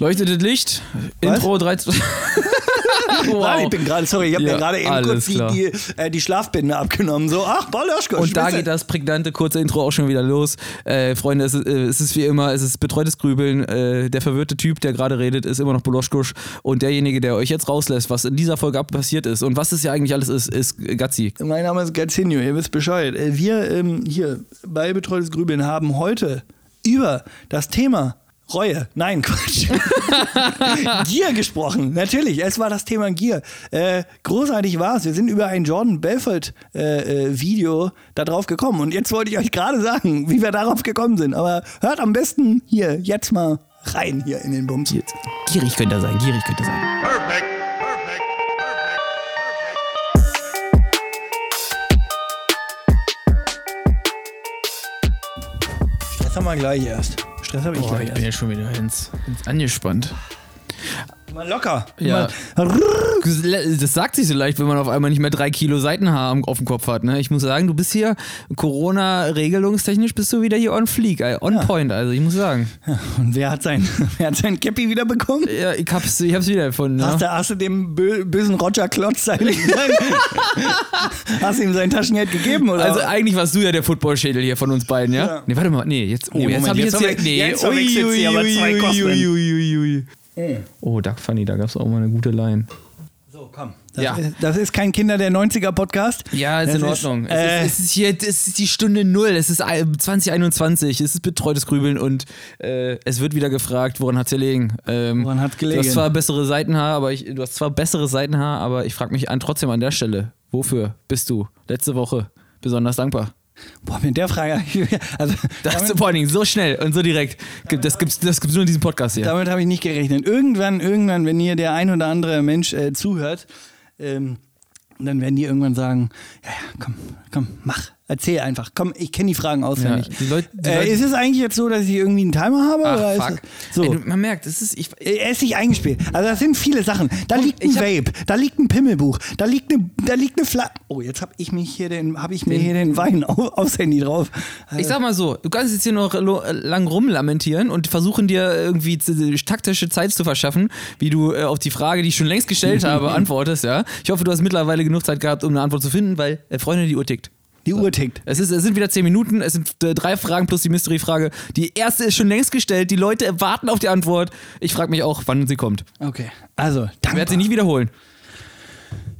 Leuchtet das Licht. Intro 13. wow. Nein, ich bin gerade, sorry, ich habe Ja, mir gerade eben kurz die, die, äh, die Schlafbinde abgenommen. So, ach, Baloschko, Und da geht das prägnante kurze Intro auch schon wieder los. Äh, Freunde, es ist, äh, es ist wie immer, es ist betreutes Grübeln. Äh, der verwirrte Typ, der gerade redet, ist immer noch Boloschkusch. Und derjenige, der euch jetzt rauslässt, was in dieser Folge ab passiert ist und was es ja eigentlich alles ist, ist Gazzi. Mein Name ist Gazinho, ihr wisst Bescheid. Äh, Wir ähm, hier bei Betreutes Grübeln haben heute über das Thema Reue, nein, Quatsch, Gier gesprochen. Natürlich, es war das Thema Gier. Äh, großartig war es. Wir sind über ein Jordan Belfort äh, äh, Video da drauf gekommen. Und jetzt wollte ich euch gerade sagen, wie wir darauf gekommen sind. Aber hört am besten hier jetzt mal rein hier in den Bums. Jetzt. Gierig könnte er sein, gierig könnte er sein. Perfect. Perfect. Stress haben wir gleich erst. Stress habe ich Boah, ich bin ja schon wieder ins, ins angespannt. Mal locker. Ja. Mal, Das sagt sich so leicht, wenn man auf einmal nicht mehr drei Kilo Seitenhaar auf dem Kopf hat. Ne? Ich muss sagen, du bist hier Corona-regelungstechnisch bist du wieder hier on fleek, äh, on point. Also ich muss sagen, Und wer hat sein, wer hat sein Cappy wieder bekommen? ja, ich hab's, ich hab's wieder gefunden. Hast, Ne? du, hast du dem bö bösen Roger Klotz sein, Hast du ihm sein Taschengeld gegeben? Oder? Also eigentlich warst du ja der Footballschädel hier von uns beiden, ja? Ja. Nee, warte mal, nee, jetzt, oh, Nee, jetzt hab ich jetzt jetzt, hier, verwech- nee, jetzt verwechselt sie aber zwei Kosmen. ui, ui, ui. Oh, Duck Funny, da gab's auch mal eine gute Line. so, komm. Das, Ja. ist, das ist kein Kinder der 90er Podcast. Ja, ist in Das Ordnung. äh, es, ist, es ist hier, es ist die Stunde Null, es ist ein- 2021, es ist betreutes Grübeln und äh, es wird wieder gefragt, woran hat's gelegen? Ähm, Woran hat's gelegen? Du hast zwar bessere Seitenhaar, aber ich, du hast zwar bessere Seitenhaar, aber ich frage mich an, trotzdem an der Stelle, wofür bist du letzte Woche besonders dankbar? Boah, mit der Frage. Also, Das damit vor allen Dingen so schnell und so direkt. Das gibt's, das gibt's nur in diesem Podcast hier. damit habe ich nicht gerechnet. Irgendwann, irgendwann, wenn hier der ein oder andere Mensch äh, zuhört, ähm, dann werden die irgendwann sagen: Ja, ja, komm, komm, mach. Erzähl einfach. Komm, ich kenne die Fragen auswendig. Ja, die Leute- die äh, ist es eigentlich jetzt so, dass ich irgendwie einen Timer habe? oder Ach, ist fuck. so. Ey, du, man merkt, es ist, ich, Er ist nicht eingespielt. Also das sind viele Sachen. Da liegt ein ich hab- Vape, da liegt ein Pimmelbuch, da liegt eine, da liegt eine Flasche. Oh, jetzt habe ich mich hier den, habe ich mir hier den Wein auf, aufs Handy drauf. Ich sag mal so, du kannst jetzt hier noch lang rumlamentieren und versuchen dir irgendwie taktische Zeit zu verschaffen, wie du äh, auf die Frage, die ich schon längst gestellt habe, antwortest, ja. Ich hoffe, du hast mittlerweile genug Zeit gehabt, um eine Antwort zu finden, weil, äh, Freunde, die Uhr tickt. Die Uhr tickt. Es, ist, es sind wieder zehn Minuten, es sind äh, drei Fragen plus die Mystery-Frage. Die erste ist schon längst gestellt, die Leute warten auf die Antwort. Ich frage mich auch, wann sie kommt. Okay. Also, Ich dankbar, werde sie nicht wiederholen.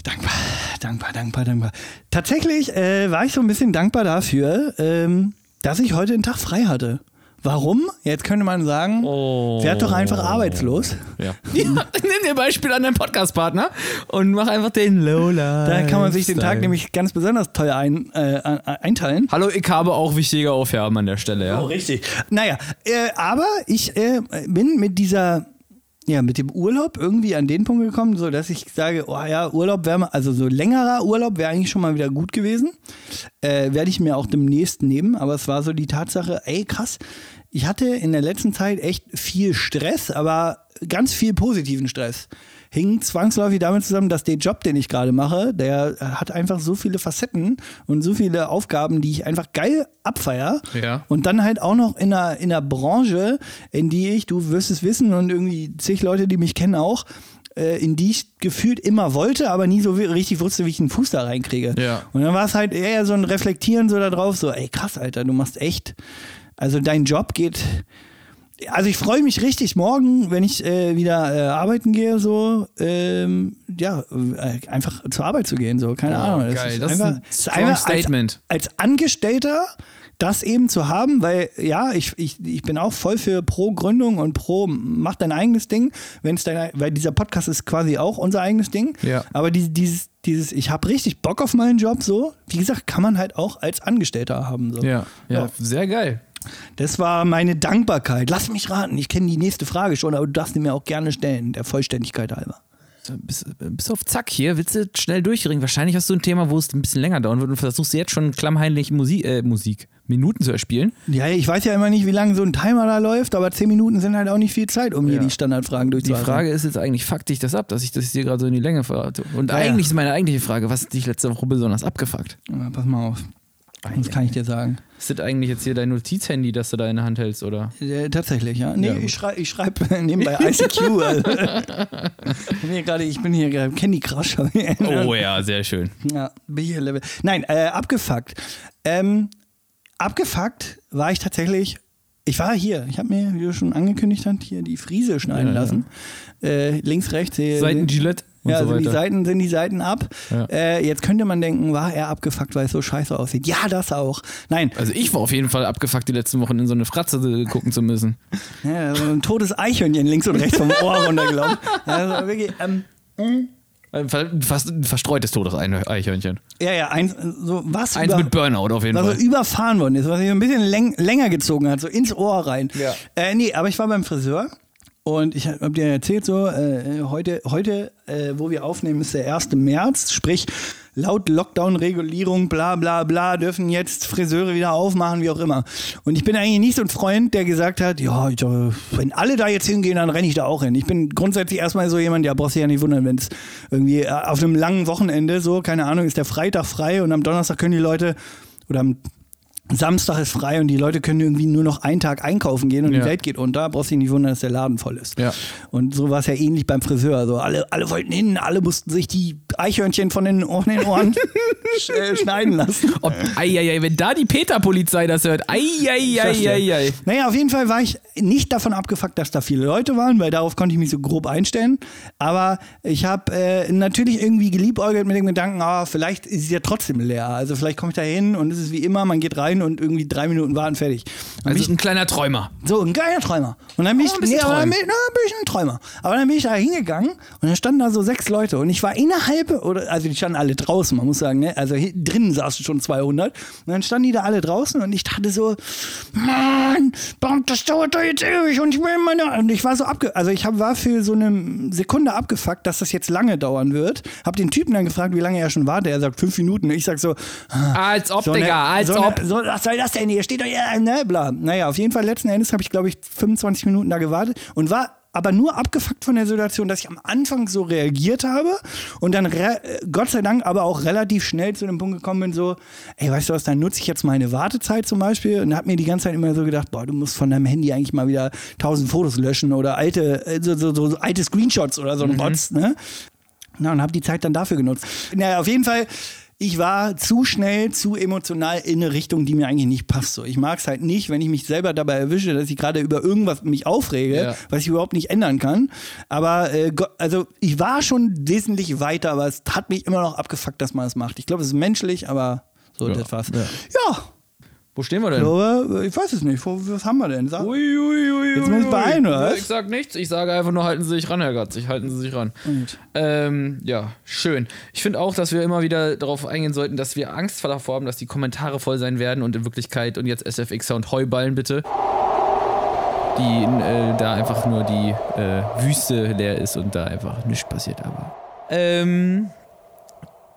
dankbar, dankbar, dankbar, dankbar. Tatsächlich äh, war ich so ein bisschen dankbar dafür, ähm, dass ich heute den Tag frei hatte. Warum? Jetzt könnte man sagen, Oh. werd doch einfach arbeitslos. Ja. Nimm dir Beispiel an deinen Podcast-Partner und mach einfach den Lola. Da kann man sich den Tag nämlich ganz besonders toll ein, äh, einteilen. Hallo, ich habe auch wichtige Aufgaben an der Stelle, ja. Oh, richtig. Naja, äh, aber ich äh, bin mit dieser, ja, mit dem Urlaub irgendwie an den Punkt gekommen, so dass ich sage, oh ja, Urlaub wäre also so längerer Urlaub wäre eigentlich schon mal wieder gut gewesen. Äh, Werde ich mir auch demnächst nehmen, aber es war so die Tatsache, ey, krass, ich hatte in der letzten Zeit echt viel Stress, aber ganz viel positiven Stress. Hing zwangsläufig damit zusammen, dass der Job, den ich gerade mache, der hat einfach so viele Facetten und so viele Aufgaben, die ich einfach geil abfeier. Ja. Und dann halt auch noch in einer, in einer Branche, in die ich, du wirst es wissen und irgendwie zig Leute, die mich kennen auch, äh, in die ich gefühlt immer wollte, aber nie so richtig wusste, wie ich einen Fuß da reinkriege. Ja. Und dann war es halt eher so ein Reflektieren so da drauf, so, ey krass, Alter, du machst echt, also dein Job geht, also ich freue mich richtig morgen, wenn ich äh, wieder äh, arbeiten gehe, so, ähm, ja, äh, einfach zur Arbeit zu gehen, so, keine Oh, Ahnung. geil, ist das ist ein es ist strong einfach Statement. Als, als Angestellter das eben zu haben, weil ja, ich, ich, ich bin auch voll für pro Gründung und pro mach dein eigenes Ding, wenn es dein, weil dieser Podcast ist quasi auch unser eigenes Ding. Ja. Aber die, dieses, dieses, ich habe richtig Bock auf meinen Job, so, wie gesagt, kann man halt auch als Angestellter haben. So. Ja, ja, Ja. sehr geil. Das war meine Dankbarkeit. Lass mich raten, ich kenne die nächste Frage schon, aber du darfst sie mir auch gerne stellen, der Vollständigkeit halber. Bis, bis auf Zack hier, willst du schnell durchringen? Wahrscheinlich hast du ein Thema, wo es ein bisschen länger dauern wird und versuchst du jetzt schon klammheimlich Musik, äh, Musik, Minuten zu erspielen. Ja, ich weiß ja immer nicht, wie lange so ein Timer da läuft, aber zehn Minuten sind halt auch nicht viel Zeit, um hier Ja. die Standardfragen Die durchzuführen. Frage ist jetzt eigentlich, fuck dich das ab, dass ich das hier gerade so in die Länge verrate. Und Ja, ja. eigentlich ist meine eigentliche Frage, was hat dich letzte Woche besonders abgefuckt? Ja, pass mal auf. Das kann ich dir sagen. Ist das eigentlich jetzt hier dein Notizhandy, das du da in der Hand hältst, oder? Äh, tatsächlich, ja. Nee, Ja, ich schreibe schreib nebenbei ICQ. Also. ich, bin hier gerade, ich bin hier gerade Candy Crush. Oh ja, sehr schön. Ja, bin hier Level. Nein, äh, abgefuckt. Ähm, abgefuckt war ich tatsächlich. Ich war hier. Ich habe mir, wie du schon angekündigt hast, hier die Friese schneiden Ja, ja. lassen. Äh, links, rechts. Seiten Gillette und ja, so sind die weiter. Seiten sind die Seiten ab. Ja. Äh, jetzt könnte man denken, war er abgefuckt, weil es so scheiße aussieht. Ja, das auch. Nein, Also ich war auf jeden Fall abgefuckt, die letzten Wochen in so eine Fratze gucken zu müssen. ja, so ein totes Eichhörnchen links und rechts vom Ohr runtergelaufen. Also wirklich, ähm, Äh, ver- Fast ein verstreutes Todeseichhörnchen. ja, ja, eins, so was Eins über- mit Burnout auf jeden was Fall. so überfahren worden ist, was sich ein bisschen läng länger gezogen hat, so ins Ohr rein. Ja. Äh, nee, aber ich war beim Friseur und ich habe dir erzählt, so, äh, heute, heute äh, wo wir aufnehmen, ist der 1. März, sprich, laut Lockdown-Regulierung, bla bla bla, dürfen jetzt Friseure wieder aufmachen, wie auch immer. Und ich bin eigentlich nicht so ein Freund, der gesagt hat, ja, ich, äh, wenn alle da jetzt hingehen, dann renne ich da auch hin. Ich bin grundsätzlich erstmal so jemand, der brauchst dich ja nicht wundern, wenn es irgendwie äh, auf einem langen Wochenende so, keine Ahnung, ist der Freitag frei und am Donnerstag können die Leute oder am Samstag ist frei und die Leute können irgendwie nur noch einen Tag einkaufen gehen und Ja. die Welt geht unter, brauchst dich nicht wundern, dass der Laden voll ist. Ja. Und so war es ja ähnlich beim Friseur. Also alle, alle wollten hin, alle mussten sich die Eichhörnchen von den, von den Ohren sch schneiden lassen. Ob, eieiei, wenn da die Peter-Polizei das hört. Eieiei. Naja, auf jeden Fall war ich nicht davon abgefuckt, dass da viele Leute waren, weil darauf konnte ich mich so grob einstellen. Aber ich habe äh, natürlich irgendwie geliebäugelt mit dem Gedanken, ah, vielleicht ist es ja trotzdem leer. Also vielleicht komme ich da hin und es ist wie immer, man geht rein und irgendwie drei Minuten warten, fertig. Dann bin Also ein kleiner Träumer. So, ein geiler Träumer. Und dann bin ich, ein bisschen nee, aber dann bin, na, bin ich ein Träumer. Aber dann bin ich da hingegangen und dann standen da so sechs Leute und ich war innerhalb, oder, also die standen alle draußen, man muss sagen, ne? also hier, drinnen saßen schon 200 und dann standen die da alle draußen und ich dachte so, Mann, Mann, das dauert doch jetzt ewig und ich will meine, und ich war so abge, also ich hab, war für so eine Sekunde abgefuckt, dass das jetzt lange dauern wird. Hab den Typen dann gefragt, wie lange er schon wartet. Er sagt fünf Minuten. Ich sag so, Als ob, so Digga, als so ob. Eine, so, was soll das denn hier? Steht doch ja, ne, bla. Naja, auf jeden Fall letzten Endes habe ich, glaube ich, 25 Minuten da gewartet und war aber nur abgefuckt von der Situation, dass ich am Anfang so reagiert habe und dann äh, Gott sei Dank aber auch relativ schnell zu dem Punkt gekommen bin, so, ey, weißt du was, dann nutze ich jetzt meine Wartezeit zum Beispiel und habe mir die ganze Zeit immer so gedacht, boah, du musst von deinem Handy eigentlich mal wieder 1000 Fotos löschen oder alte, äh, so, so, so, so alte Screenshots oder so ein Rotz, ne? Na, und habe die Zeit dann dafür genutzt. Naja, auf jeden Fall, ich war zu schnell, zu emotional in eine Richtung, die mir eigentlich nicht passt. So, ich mag es halt nicht, wenn ich mich selber dabei erwische, dass ich gerade über irgendwas mich aufrege, Ja. was ich überhaupt nicht ändern kann. Aber äh, also ich war schon wesentlich weiter, aber es hat mich immer noch abgefuckt, dass man das macht. Ich glaube, es ist menschlich, aber so, Ja, das war's. ja. Ja, Wo stehen wir ich denn? glaube, ich weiß es nicht. Wo- Was haben wir denn? Sag, Ui, ui, ui, Jetzt wir ui. beeilen, oder? Ich sag nichts, ich sage einfach nur, halten Sie sich ran, Herr Gatzig, halten Sie sich ran. Ähm, ja, schön. Ich finde auch, dass wir immer wieder darauf eingehen sollten, dass wir Angst davor haben, dass die Kommentare voll sein werden und in Wirklichkeit und jetzt SFXer und Heuballen bitte, die äh, da einfach nur die äh, Wüste leer ist und da einfach nichts passiert, aber. Ähm,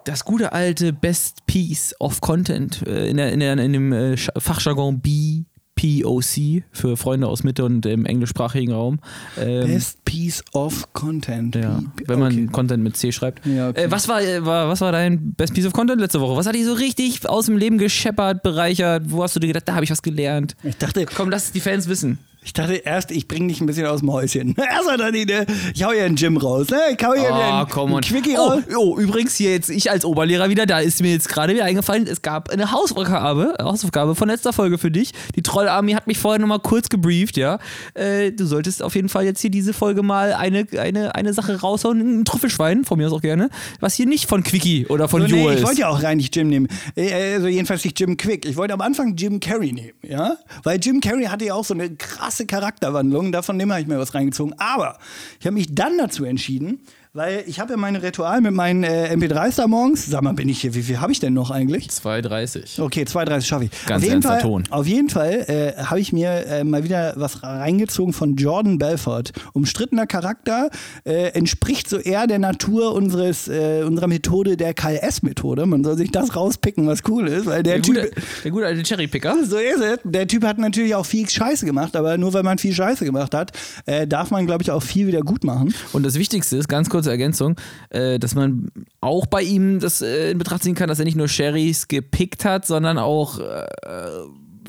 das gute alte Best Piece of Content äh, in, der, in, der, in dem äh, Fachjargon BPOC für Freunde aus Mitte und im englischsprachigen Raum. Ähm, Best Piece of Content. ja, wenn man okay. Content mit C schreibt. Ja, okay. äh, was, war, äh, war, was war dein Best Piece of Content letzte Woche? Was hat dich so richtig aus dem Leben gescheppert, bereichert? Wo hast du dir gedacht, da habe ich was gelernt? Ich dachte, Komm, lass es die Fans wissen. Ich dachte erst, ich bringe dich ein bisschen aus dem Häuschen. Erst hat er die, ne, ich hau hier einen Gym raus, ne? Ich hau hier Oh, einen, komm einen. Quickie Oh, raus. oh, übrigens hier jetzt ich als Oberlehrer wieder, da ist mir jetzt gerade wieder eingefallen, es gab eine Hausaufgabe, Hausaufgabe von letzter Folge für dich. Die Trollarmee hat mich vorher nochmal kurz gebrieft, ja. Äh, du solltest auf jeden Fall jetzt hier diese Folge mal eine, eine, eine Sache raushauen, ein Trüffelschwein, von mir aus auch gerne, was hier nicht von Quickie oder von So, Joel nee, ich wollte ja auch rein nicht Jim nehmen. Äh, Also jedenfalls nicht Jim Quick. Ich wollte am Anfang Jim Carrey nehmen, ja? Weil Jim Carrey hatte ja auch so eine krasse Charakterwandlung. Davon dem habe ich mir was reingezogen. Aber ich habe mich dann dazu entschieden, weil ich habe ja meine Ritual mit meinen äh, MP3s da morgens. Sag mal, bin ich hier, wie viel habe ich denn noch eigentlich? 2,30. Okay, 2,30 schaffe ich. Ganz auf jeden Fall, Ton. Auf jeden Fall äh, habe ich mir äh, mal wieder was reingezogen von Jordan Belfort. Umstrittener Charakter, äh, entspricht so eher der Natur unseres, äh, unserer Methode, der KLS-Methode. Man soll sich das rauspicken, was cool ist, weil der, Der Typ. gute, der gute alte Cherrypicker. So ist es. Der Typ hat natürlich auch viel Scheiße gemacht, aber nur weil man viel Scheiße gemacht hat, äh, darf man, glaube ich, auch viel wieder gut machen. Und das Wichtigste ist, ganz kurz kurze Ergänzung, äh, dass man auch bei ihm das äh, in Betracht ziehen kann, dass er nicht nur Sherrys gepickt hat, sondern auch äh,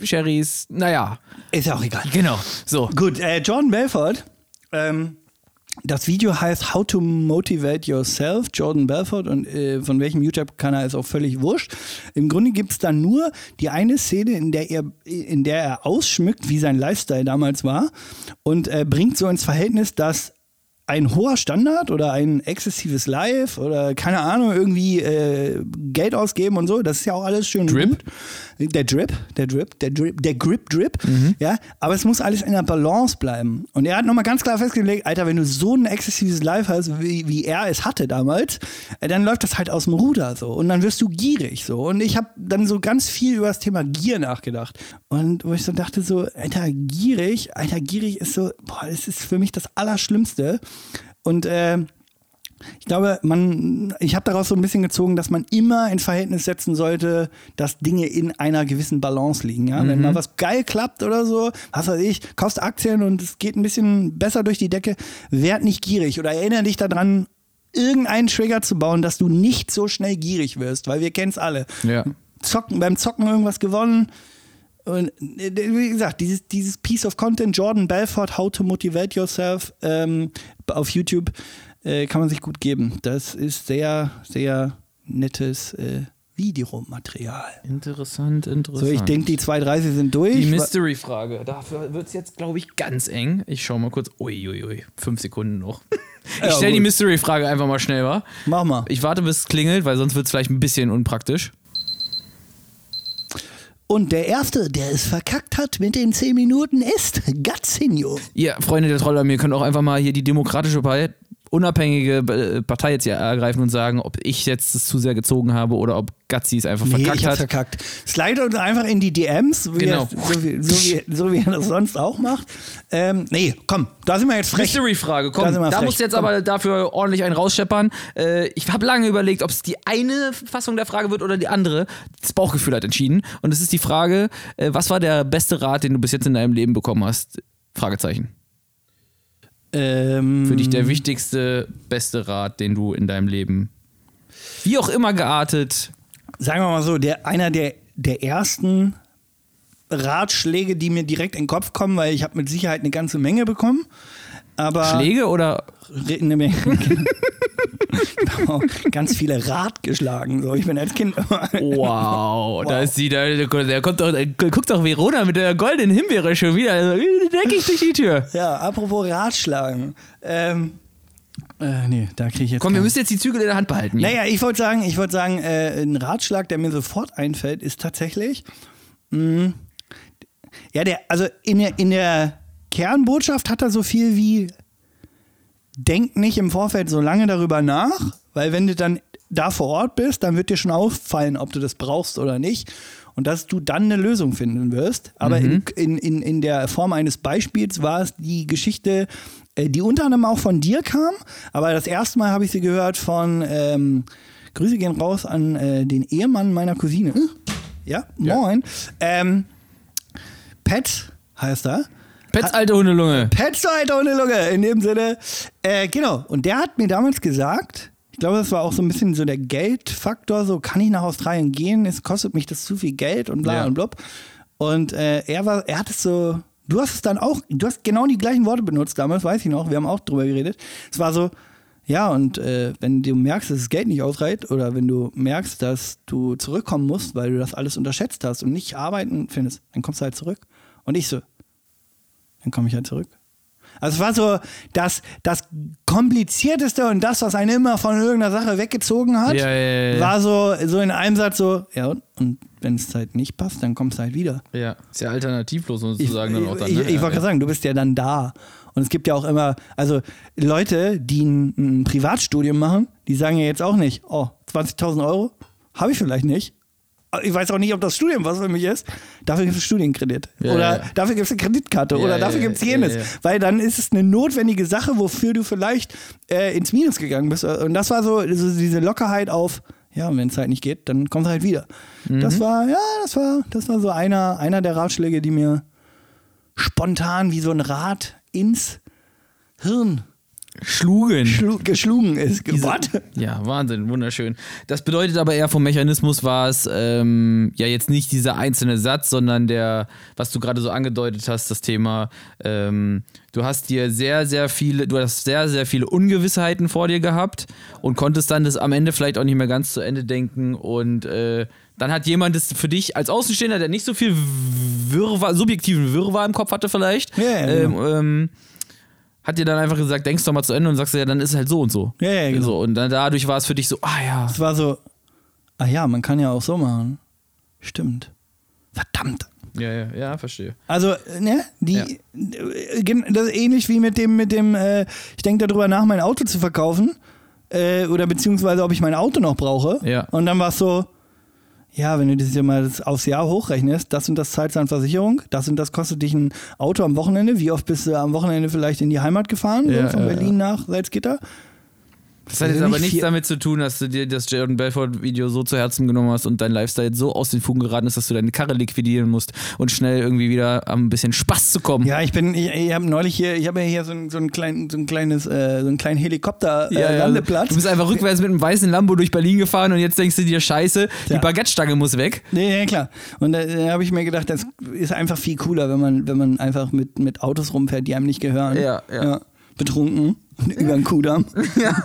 Sherrys, naja. Ist ja auch egal. Genau. So. Gut, äh, Jordan Belfort. Ähm, das Video heißt How to Motivate Yourself, Jordan Belfort und äh, von welchem YouTube-Kanal ist auch völlig wurscht. Im Grunde gibt es dann nur die eine Szene, in der, er, in der er ausschmückt, wie sein Lifestyle damals war und äh, bringt so ins Verhältnis, dass ein hoher Standard oder ein exzessives Live oder keine Ahnung, irgendwie äh, Geld ausgeben und so, das ist ja auch alles schön Drip. gut. Der Drip, der Drip, der Drip, der Grip Drip, ja, aber es muss alles in der Balance bleiben. Und er hat nochmal ganz klar festgelegt, Alter, wenn du so ein exzessives Live hast, wie, wie er es hatte damals, äh, dann läuft das halt aus dem Ruder so und dann wirst du gierig so. Und ich habe dann so ganz viel über das Thema Gier nachgedacht. Und wo ich so dachte so, Alter, gierig, Alter, gierig ist so, boah, das ist für mich das Allerschlimmste. Und äh, ich glaube, man, ich habe daraus so ein bisschen gezogen, dass man immer ins Verhältnis setzen sollte, dass Dinge in einer gewissen Balance liegen. Ja? Wenn mal was geil klappt oder so, was weiß ich, kaufst Aktien und es geht ein bisschen besser durch die Decke, werd nicht gierig oder erinnere dich daran, irgendeinen Trigger zu bauen, dass du nicht so schnell gierig wirst, weil wir kennen es alle. Ja. Zocken, beim Zocken irgendwas gewonnen. Und wie gesagt, dieses, dieses Piece of Content, Jordan Belfort, How to Motivate Yourself ähm, auf YouTube, äh, kann man sich gut geben. Das ist sehr, sehr nettes äh, Videomaterial. Interessant, interessant. So, ich denke, die 2.30 sind durch. Die Mystery-Frage. Dafür wird es jetzt, glaube ich, ganz eng. Ich schau mal kurz. Uiuiui, ui, fünf Sekunden noch. Ich Ja, stelle die. Mystery-Frage einfach mal schnell, wa? Mach mal. Ich warte, bis es klingelt, weil sonst wird es vielleicht ein bisschen unpraktisch. Und der Erste, der es verkackt hat mit den 10 Minuten, ist Gatzinho. Ihr Freunde der Troller, ihr könnt auch einfach mal hier die demokratische Partei, unabhängige äh, Partei jetzt hier ergreifen und sagen, ob ich jetzt es zu sehr gezogen habe oder ob Gazzi es einfach Nee, verkackt ich hat. verkackt. Slide uns einfach in die DMs, wie Genau. er, so, wie, so, wie, so wie er das sonst auch macht. Ähm, nee, komm, da sind wir jetzt frech. Mystery-Frage, komm, Da da musst du jetzt Komm. aber dafür ordentlich einen rausscheppern. Äh, ich habe lange überlegt, ob es die eine Fassung der Frage wird oder die andere. Das Bauchgefühl hat entschieden. Und es ist die Frage, äh, was war der beste Rat, den du bis jetzt in deinem Leben bekommen hast? Fragezeichen. Ähm, Für dich der wichtigste, beste Rat, den du in deinem Leben, wie auch immer geartet, sagen wir mal so, der, einer der, der ersten Ratschläge, die mir direkt in den Kopf kommen, weil ich habe mit Sicherheit eine ganze Menge bekommen. Aber Schläge oder eine Menge. Ganz viele Rad geschlagen. So. Ich bin als Kind immer. Wow, da ist sie, da, der kommt doch, guckt doch Verona mit der goldenen Himbeere schon wieder. Also, denke ich durch die Tür. Ja, apropos Ratschlagen. Ähm, äh, nee, da kriege ich jetzt. Komm, wir keinen- müssen jetzt die Zügel in der Hand behalten. hier. Naja, ich wollte sagen, ich wollte sagen, äh, ein Ratschlag, der mir sofort einfällt, ist tatsächlich, mh, ja, der, also in der, in der Kernbotschaft hat er so viel wie, denk nicht im Vorfeld so lange darüber nach, weil wenn du dann da vor Ort bist, dann wird dir schon auffallen, ob du das brauchst oder nicht. Und dass du dann eine Lösung finden wirst. Aber in, in, in, in der Form eines Beispiels war es die Geschichte, äh, die unter anderem auch von dir kam. Aber das erste Mal habe ich sie gehört von, ähm, Grüße gehen raus an äh, den Ehemann meiner Cousine. Ja, moin. Ähm, Pat heißt er. Pets alte Hundelunge. Petzeiter ohne Lunge, in dem Sinne. Äh, genau. Und der hat mir damals gesagt, ich glaube, das war auch so ein bisschen so der Geldfaktor, so kann ich nach Australien gehen, es kostet mich das zu viel Geld und bla Ja. und blub. Und äh, er war, er hat es so, du hast es dann auch, du hast genau die gleichen Worte benutzt damals, weiß ich noch, wir haben auch drüber geredet. Es war so, ja, und äh, wenn du merkst, dass das Geld nicht ausreicht oder wenn du merkst, dass du zurückkommen musst, weil du das alles unterschätzt hast und nicht arbeiten findest, dann kommst du halt zurück. Und ich so, dann komme ich halt zurück. Also es war so das, das komplizierteste und das, was einen immer von irgendeiner Sache weggezogen hat, Ja, ja, ja, ja. war so, so in einem Satz so, ja und, wenn es halt nicht passt, dann kommst du halt wieder. Ja, ist ja alternativlos Ich, sozusagen dann auch dann. ich, ne? ich, ich wollte gerade sagen, du bist ja dann da. Und es gibt ja auch immer, also Leute, die ein, ein Privatstudium machen, die sagen ja jetzt auch nicht, oh, 20.000 Euro habe ich vielleicht nicht. Ich weiß auch nicht, ob das Studium was für mich ist. Dafür gibt es Studienkredit. Ja, oder ja. dafür gibt es eine Kreditkarte. Ja, oder dafür ja, gibt es jenes. Weil dann ist es eine notwendige Sache, wofür du vielleicht äh, ins Minus gegangen bist. Und das war so, so diese Lockerheit auf, ja, wenn es halt nicht geht, dann kommt es halt wieder. Mhm. Das war, ja, das war, das war so einer, einer der Ratschläge, die mir spontan wie so ein Rad ins Hirn schlugen. schlu geschlungen ist. Diese-? Ja, Wahnsinn, wunderschön. Das bedeutet aber eher vom Mechanismus war es ähm, ja jetzt nicht dieser einzelne Satz, sondern der, was du gerade so angedeutet hast, das Thema, ähm, du hast dir sehr, sehr viele, du hast sehr, sehr viele Ungewissheiten vor dir gehabt und konntest dann das am Ende vielleicht auch nicht mehr ganz zu Ende denken und äh, dann hat jemand das für dich als Außenstehender, der nicht so viel Wirrwarr, subjektiven Wirrwarr im Kopf hatte vielleicht, Ja, ja, genau. ähm, ähm, hat dir dann einfach gesagt, denkst doch mal zu Ende und sagst ja, dann ist es halt so und so. Ja, ja, genau. So, und dann dadurch war es für dich so, ah ja. Es war so, ah ja, man kann ja auch so machen. Stimmt. Verdammt. Ja, ja, ja, verstehe. Also, ne, die, Ja. das ist ähnlich wie mit dem, mit dem, äh, ich denke darüber nach, mein Auto zu verkaufen. Äh, oder beziehungsweise, ob ich mein Auto noch brauche. Ja. Und dann war es so, ja, wenn du das ja mal das aufs Jahr hochrechnest, das und das zahlst du an Versicherung, das und das kostet dich ein Auto am Wochenende. Wie oft bist du am Wochenende vielleicht in die Heimat gefahren, Ja, so von ja, Berlin nach Salzgitter? Das hat jetzt Also aber nicht nichts damit zu tun, dass du dir das Jordan Belfort-Video so zu Herzen genommen hast und dein Lifestyle so aus den Fugen geraten ist, dass du deine Karre liquidieren musst und schnell irgendwie wieder am bisschen Spaß zu kommen. Ja, ich bin, ich, ich habe neulich hier, ich habe ja hier so ein, so ein, klein, so ein kleines, äh, so einen kleinen Helikopter-Landeplatz. Du bist einfach rückwärts mit einem weißen Lambo durch Berlin gefahren und jetzt denkst du dir, scheiße, die Ja. Baguette-Stange muss weg. Nee, ja, klar. Und da, da habe ich mir gedacht, das ist einfach viel cooler, wenn man, wenn man einfach mit, mit Autos rumfährt, die einem nicht gehören. Ja, ja. betrunken über den Kudamm. Ja.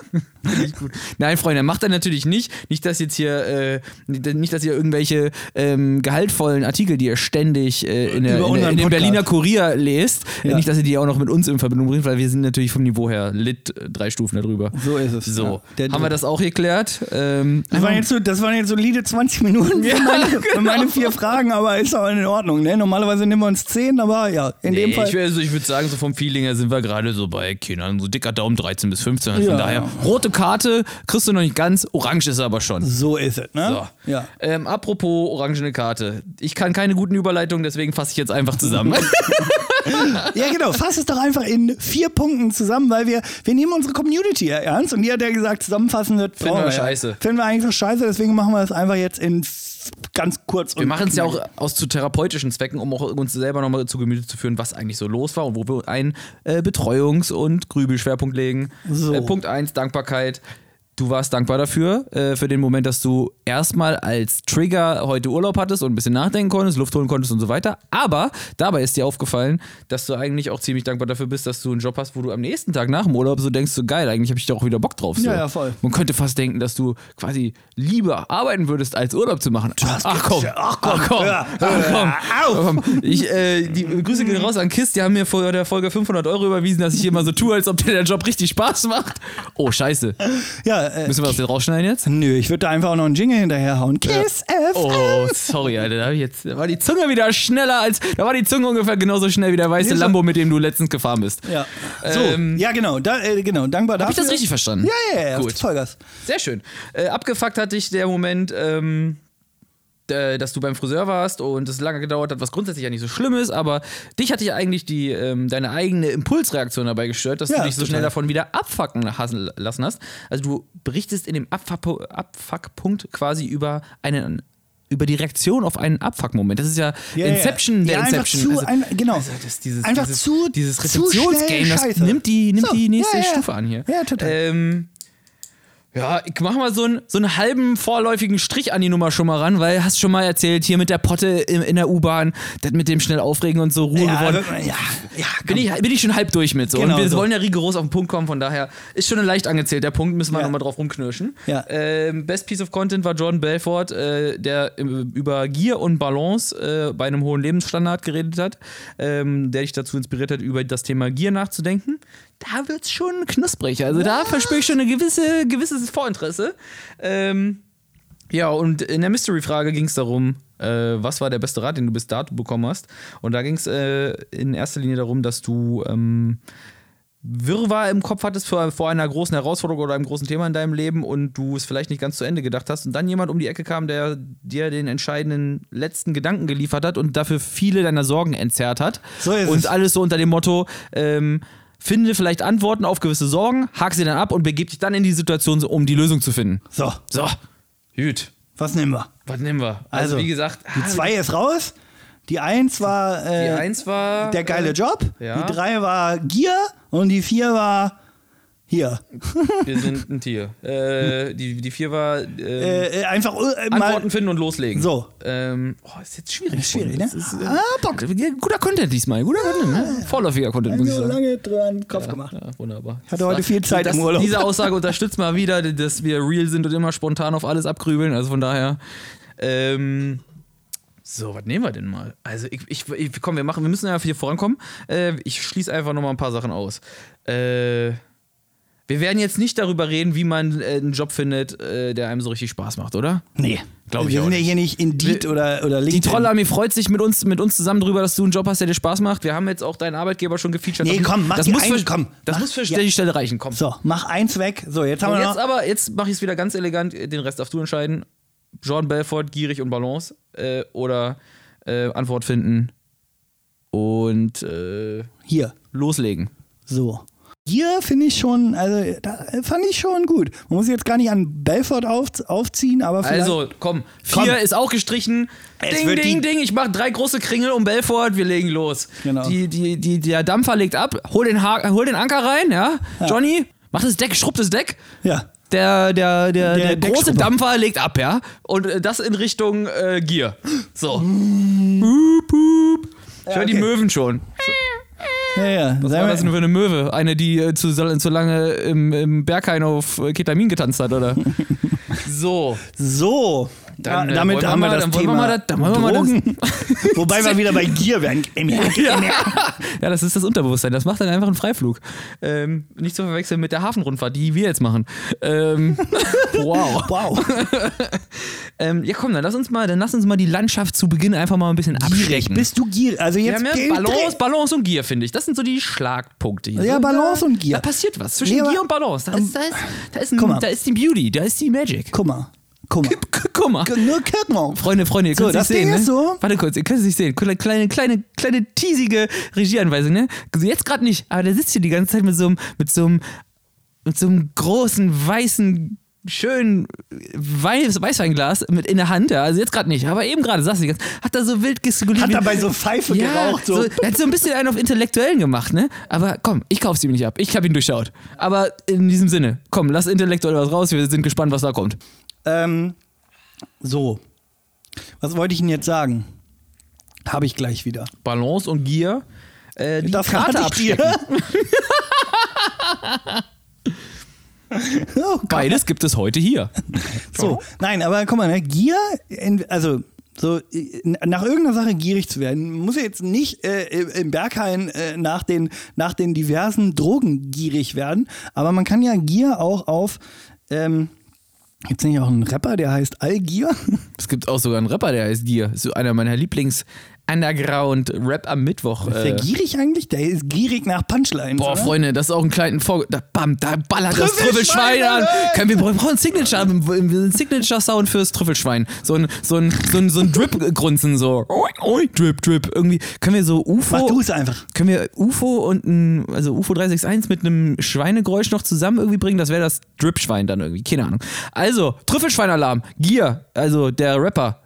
Nein, Freunde, macht er natürlich nicht. Nicht, dass jetzt hier, äh, nicht, dass ihr irgendwelche ähm, gehaltvollen Artikel, die ihr ständig äh, in, der, in, in dem. Berliner Kurier lest, Ja. nicht, dass ihr die auch noch mit uns in Verbindung bringt, weil wir sind natürlich vom Niveau her lit äh, drei Stufen darüber. So ist es. So, Ja. Haben wir das auch geklärt? Ähm, Das waren, jetzt so, das waren jetzt solide 20 Minuten für, meine, für meine vier Fragen, aber ist auch in Ordnung. Ne? Normalerweise nehmen wir uns 10, aber ja, in dem Nee, Fall. ich, also ich würde sagen, so vom Feeling her sind wir gerade so bei Kindern, so dicker Daumen 13 bis 15. Also Ja. Von daher, rote Karte kriegst du noch nicht ganz, orange ist er aber schon. so ist es, ne? So. Ja. Ähm, apropos orangene Karte. Ich kann keine guten Überleitungen, deswegen fasse ich jetzt einfach zusammen. ja, genau. Fass es doch einfach in vier Punkten zusammen, weil wir, wir nehmen unsere Community ja ernst und die hat ja gesagt, zusammenfassen wird. Finden wir scheiße. Finden wir eigentlich scheiße, deswegen machen wir das einfach jetzt in f- ganz kurz Wir machen es ja auch aus zu therapeutischen Zwecken, um auch uns selber nochmal zu Gemüte zu führen, was eigentlich so los war und wo wir einen äh, Betreuungs- und Grübelschwerpunkt legen. So. Äh, Punkt 1, Dankbarkeit. Du warst dankbar dafür, äh, für den Moment, dass du erstmal als Trigger heute Urlaub hattest und ein bisschen nachdenken konntest, Luft holen konntest und so weiter. Aber dabei ist dir aufgefallen, dass du eigentlich auch ziemlich dankbar dafür bist, dass du einen Job hast, wo du am nächsten Tag nach dem Urlaub so denkst, so geil, eigentlich habe ich da auch wieder Bock drauf. So. Ja, ja, voll. Man könnte fast denken, dass du quasi lieber arbeiten würdest, als Urlaub zu machen. Ach komm, Ach komm, ach komm, hör, ach komm. hör Komm, Ich, äh, die Grüße gehen raus an Kiss, die haben mir vor der Folge 500 Euro überwiesen, dass ich immer so tue, als ob dir der Job richtig Spaß macht. Oh, scheiße. Ja, äh, Müssen wir das jetzt rausschneiden jetzt? nö, ich würde da einfach auch noch einen Jingle hinterherhauen. Kiss F. Oh, sorry, Alter. Da, ich jetzt, da war die Zunge wieder schneller als. Da war die Zunge ungefähr genauso schnell wie der weiße Nee, Lambo, mit dem du letztens gefahren bist. Ja. So, Ähm, ja, genau, da, äh, genau, dankbar Hab ich dafür. das richtig verstanden? Ja, ja, ja, Gut. Vollgas. Sehr schön. Äh, abgefuckt hat dich der Moment, ähm, äh, dass du beim Friseur warst und es lange gedauert hat, was grundsätzlich ja nicht so schlimm ist, aber dich hatte ja eigentlich die, ähm, deine eigene Impulsreaktion dabei gestört, dass Ja, du dich so total. schnell davon wieder abfucken hassen lassen hast. Also du berichtest in dem Abfuck Abfuckpunkt quasi über einen über die Reaktion auf einen Abfuck-Moment. Das ist ja, ja. Inception der ja, einfach Inception. Zu, Also- ein, genau. also das, dieses, Einfach dieses, zu- dieses Rezeptionsgame, das nimmt die, nimmt So, die nächste ja, ja. Stufe an hier. Ja, total. Ähm, ja, ich mach mal so einen, so einen halben vorläufigen Strich an die Nummer schon mal ran, weil hast schon mal erzählt, hier mit der Potte in, in der U-Bahn, das mit dem schnell aufregen und so Ruhe ja, geworden. ja, ja, Bin ich, bin ich schon halb durch mit so. Genau und wir so. wollen ja rigoros auf den Punkt kommen, von daher ist schon leicht angezählt. Der Punkt müssen wir Ja. nochmal drauf rumknirschen. Ja. Ähm, Best Piece of Content war Jordan Belfort, äh, der äh, über Gier und Balance äh, bei einem hohen Lebensstandard geredet hat, ähm, der dich dazu inspiriert hat, über das Thema Gier nachzudenken. Da wird's schon knusprig. Also da verspüre ich schon ein gewisse, gewisses Vorinteresse. Ähm, ja, und in der Mystery-Frage ging es darum, äh, was war der beste Rat, den du bis dato bekommen hast. Und da ging es äh, in erster Linie darum, dass du ähm, Wirrwarr im Kopf hattest vor, vor einer großen Herausforderung oder einem großen Thema in deinem Leben und du es vielleicht nicht ganz zu Ende gedacht hast und dann jemand um die Ecke kam, der dir den entscheidenden letzten Gedanken geliefert hat und dafür viele deiner Sorgen entzerrt hat. So ist und es. alles so unter dem Motto, ähm, finde vielleicht Antworten auf gewisse Sorgen, hak sie dann ab und begib dich dann in die Situation, um die Lösung zu finden. So, So, gut. was nehmen wir? Was nehmen wir? Also, Also, wie gesagt, Die ah, zwei ist raus. Die eins war die äh, eins war der geile äh, Job. ja. Die drei war Gier. Und die vier war, Hier. Wir sind ein Tier. Äh, die, die vier war ähm, Äh, äh, einfach äh. Antworten finden und loslegen. So. Ähm, oh, ist jetzt schwierig. Schwierig, ne? Ist, äh, Ah, Bock. Guter Content diesmal. Guter Content, ne? Vorläufiger Content, muss ich So sagen. lange dran Kopf gemacht. Ja, wunderbar. hatte heute viel Zeit das, im Urlaub. Diese Aussage unterstützt mal wieder, dass wir real sind und immer spontan auf alles abgrübeln. Also von daher. Ähm, so, was nehmen wir denn mal? Also, ich, ich, ich komm, wir machen, wir müssen ja hier vorankommen. Äh, ich schließe einfach nochmal ein paar Sachen aus. Äh, wir werden jetzt nicht darüber reden, wie man äh, einen Job findet, äh, der einem so richtig Spaß macht, oder? Nee. Glaub ich Wir auch sind ja nicht. hier nicht Indeed Wir- oder, oder Die LinkedIn. Trollarmee freut sich mit uns, mit uns zusammen drüber, dass du einen Job hast, der dir Spaß macht. Wir haben jetzt auch deinen Arbeitgeber schon gefeatured. Nee, komm, mach das die muss ein- für, komm, Das mach- muss für ja. die Stelle reichen, komm. So, mach eins weg. So, jetzt haben Und wir jetzt noch. aber, jetzt mache ich es wieder ganz elegant, den Rest darfst du entscheiden. Jordan Belfort, gierig und Balance. Äh, oder äh, Antwort finden und äh, Hier. loslegen. So. Hier finde ich schon, also fand ich schon gut. Man muss jetzt gar nicht an Belfort auf, aufziehen, aber vielleicht. Also, komm, vier Komm. ist auch gestrichen. Es Ding, ding, die- ding. Ich mache drei große Kringel um Belfort, wir legen los. Genau. Die, die, die, der Dampfer legt ab, hol den, ha hol den Anker rein, ja? Johnny, mach das Deck, schrubb das Deck. ja. Der, der, der, der, Der große. Dampfer legt ab, ja? Und äh, das in Richtung äh, Gier. So. Boop, boop. Ich höre die okay. Möwen schon. Ja, ja. Was war das nur für eine Möwe? Eine, die äh, zu, zu lange im, im Berghain auf Ketamin getanzt hat, oder? so. So. Dann, ja, äh, damit wir haben wir mal- das dann wir Thema mal das- dann wir mal das- Drogen. Wobei wir wieder bei Gier werden. Ja. ja, das ist das Unterbewusstsein. Das macht dann einfach einen Freiflug. Ähm, nicht zu verwechseln mit der Hafenrundfahrt, die wir jetzt machen. Ähm, wow. Wow. Ähm, ja, komm, dann lass uns mal, dann lass uns mal die Landschaft zu Beginn einfach mal ein bisschen abschrecken. Bist du Gier? Also wir jetzt ja Balance, Balance und Gier, finde ich. Das sind so die Schlagpunkte hier. Ja, so, Balance da, und Gier. Da passiert was. Zwischen Nee, Gier und Balance. Da ist, da ist, da ist, ein, mal. da ist die Beauty, da ist die Magic. Guck mal. Guck mal. Nur mal. Freunde, Freunde, ihr So, könnt es das nicht sehen. Ne? so. Warte kurz, ihr könnt es nicht sehen. Kleine, kleine, kleine, teasige Regieanweisung, ne? Jetzt gerade nicht, aber der sitzt hier die ganze Zeit mit so einem, mit so einem, mit so einem großen, weißen, schönen Weiß, Weißweinglas mit in der Hand, ja. Also jetzt gerade nicht, aber eben gerade saß ganze hat er so wild gestikuliert. Hat dabei so Pfeife ja, geraucht. So. so. Er hat so ein bisschen einen auf Intellektuellen gemacht, ne? Aber komm, ich kauf's ihm nicht ab. Ich hab ihn durchschaut. Aber in diesem Sinne, komm, lass intellektuell was raus. Wir sind gespannt, was da kommt. Ähm, so. Was wollte ich Ihnen jetzt sagen? Habe ich gleich wieder. Balance und Gier. Äh, die Das Karte abstecken. oh. Beides gibt es heute hier. So, nein, aber guck mal, ne, Gier, also so nach irgendeiner Sache gierig zu werden, muss ja jetzt nicht äh, im Berghain äh, nach, den, nach den diversen Drogen gierig werden, aber man kann ja Gier auch auf, ähm, gibt's nicht auch einen Rapper, der heißt Allgier? Es gibt auch sogar einen Rapper, der heißt Gier. So einer meiner Lieblings Underground-Rap am Mittwoch. Ist der Äh, gierig eigentlich? Der ist gierig nach Punchlines. Boah, oder? Freunde, das ist auch ein kleiner Vor... Da, bam, da ballert das Trüffelschwein, an. Können wir brauchen einen Signature, einen Signature-Sound fürs Trüffelschwein. So ein, so ein, so ein, so ein Drip-Grunzen, so. Oi, oi, Drip, Drip. Irgendwie können wir so UFO... Mach du es einfach. Können wir UFO und ein, also UFO 361 mit einem Schweinegeräusch noch zusammen irgendwie bringen? Das wäre das Drip-Schwein dann irgendwie. Keine Ahnung. Also, Trüffelschweinalarm. Gier, also der Rapper.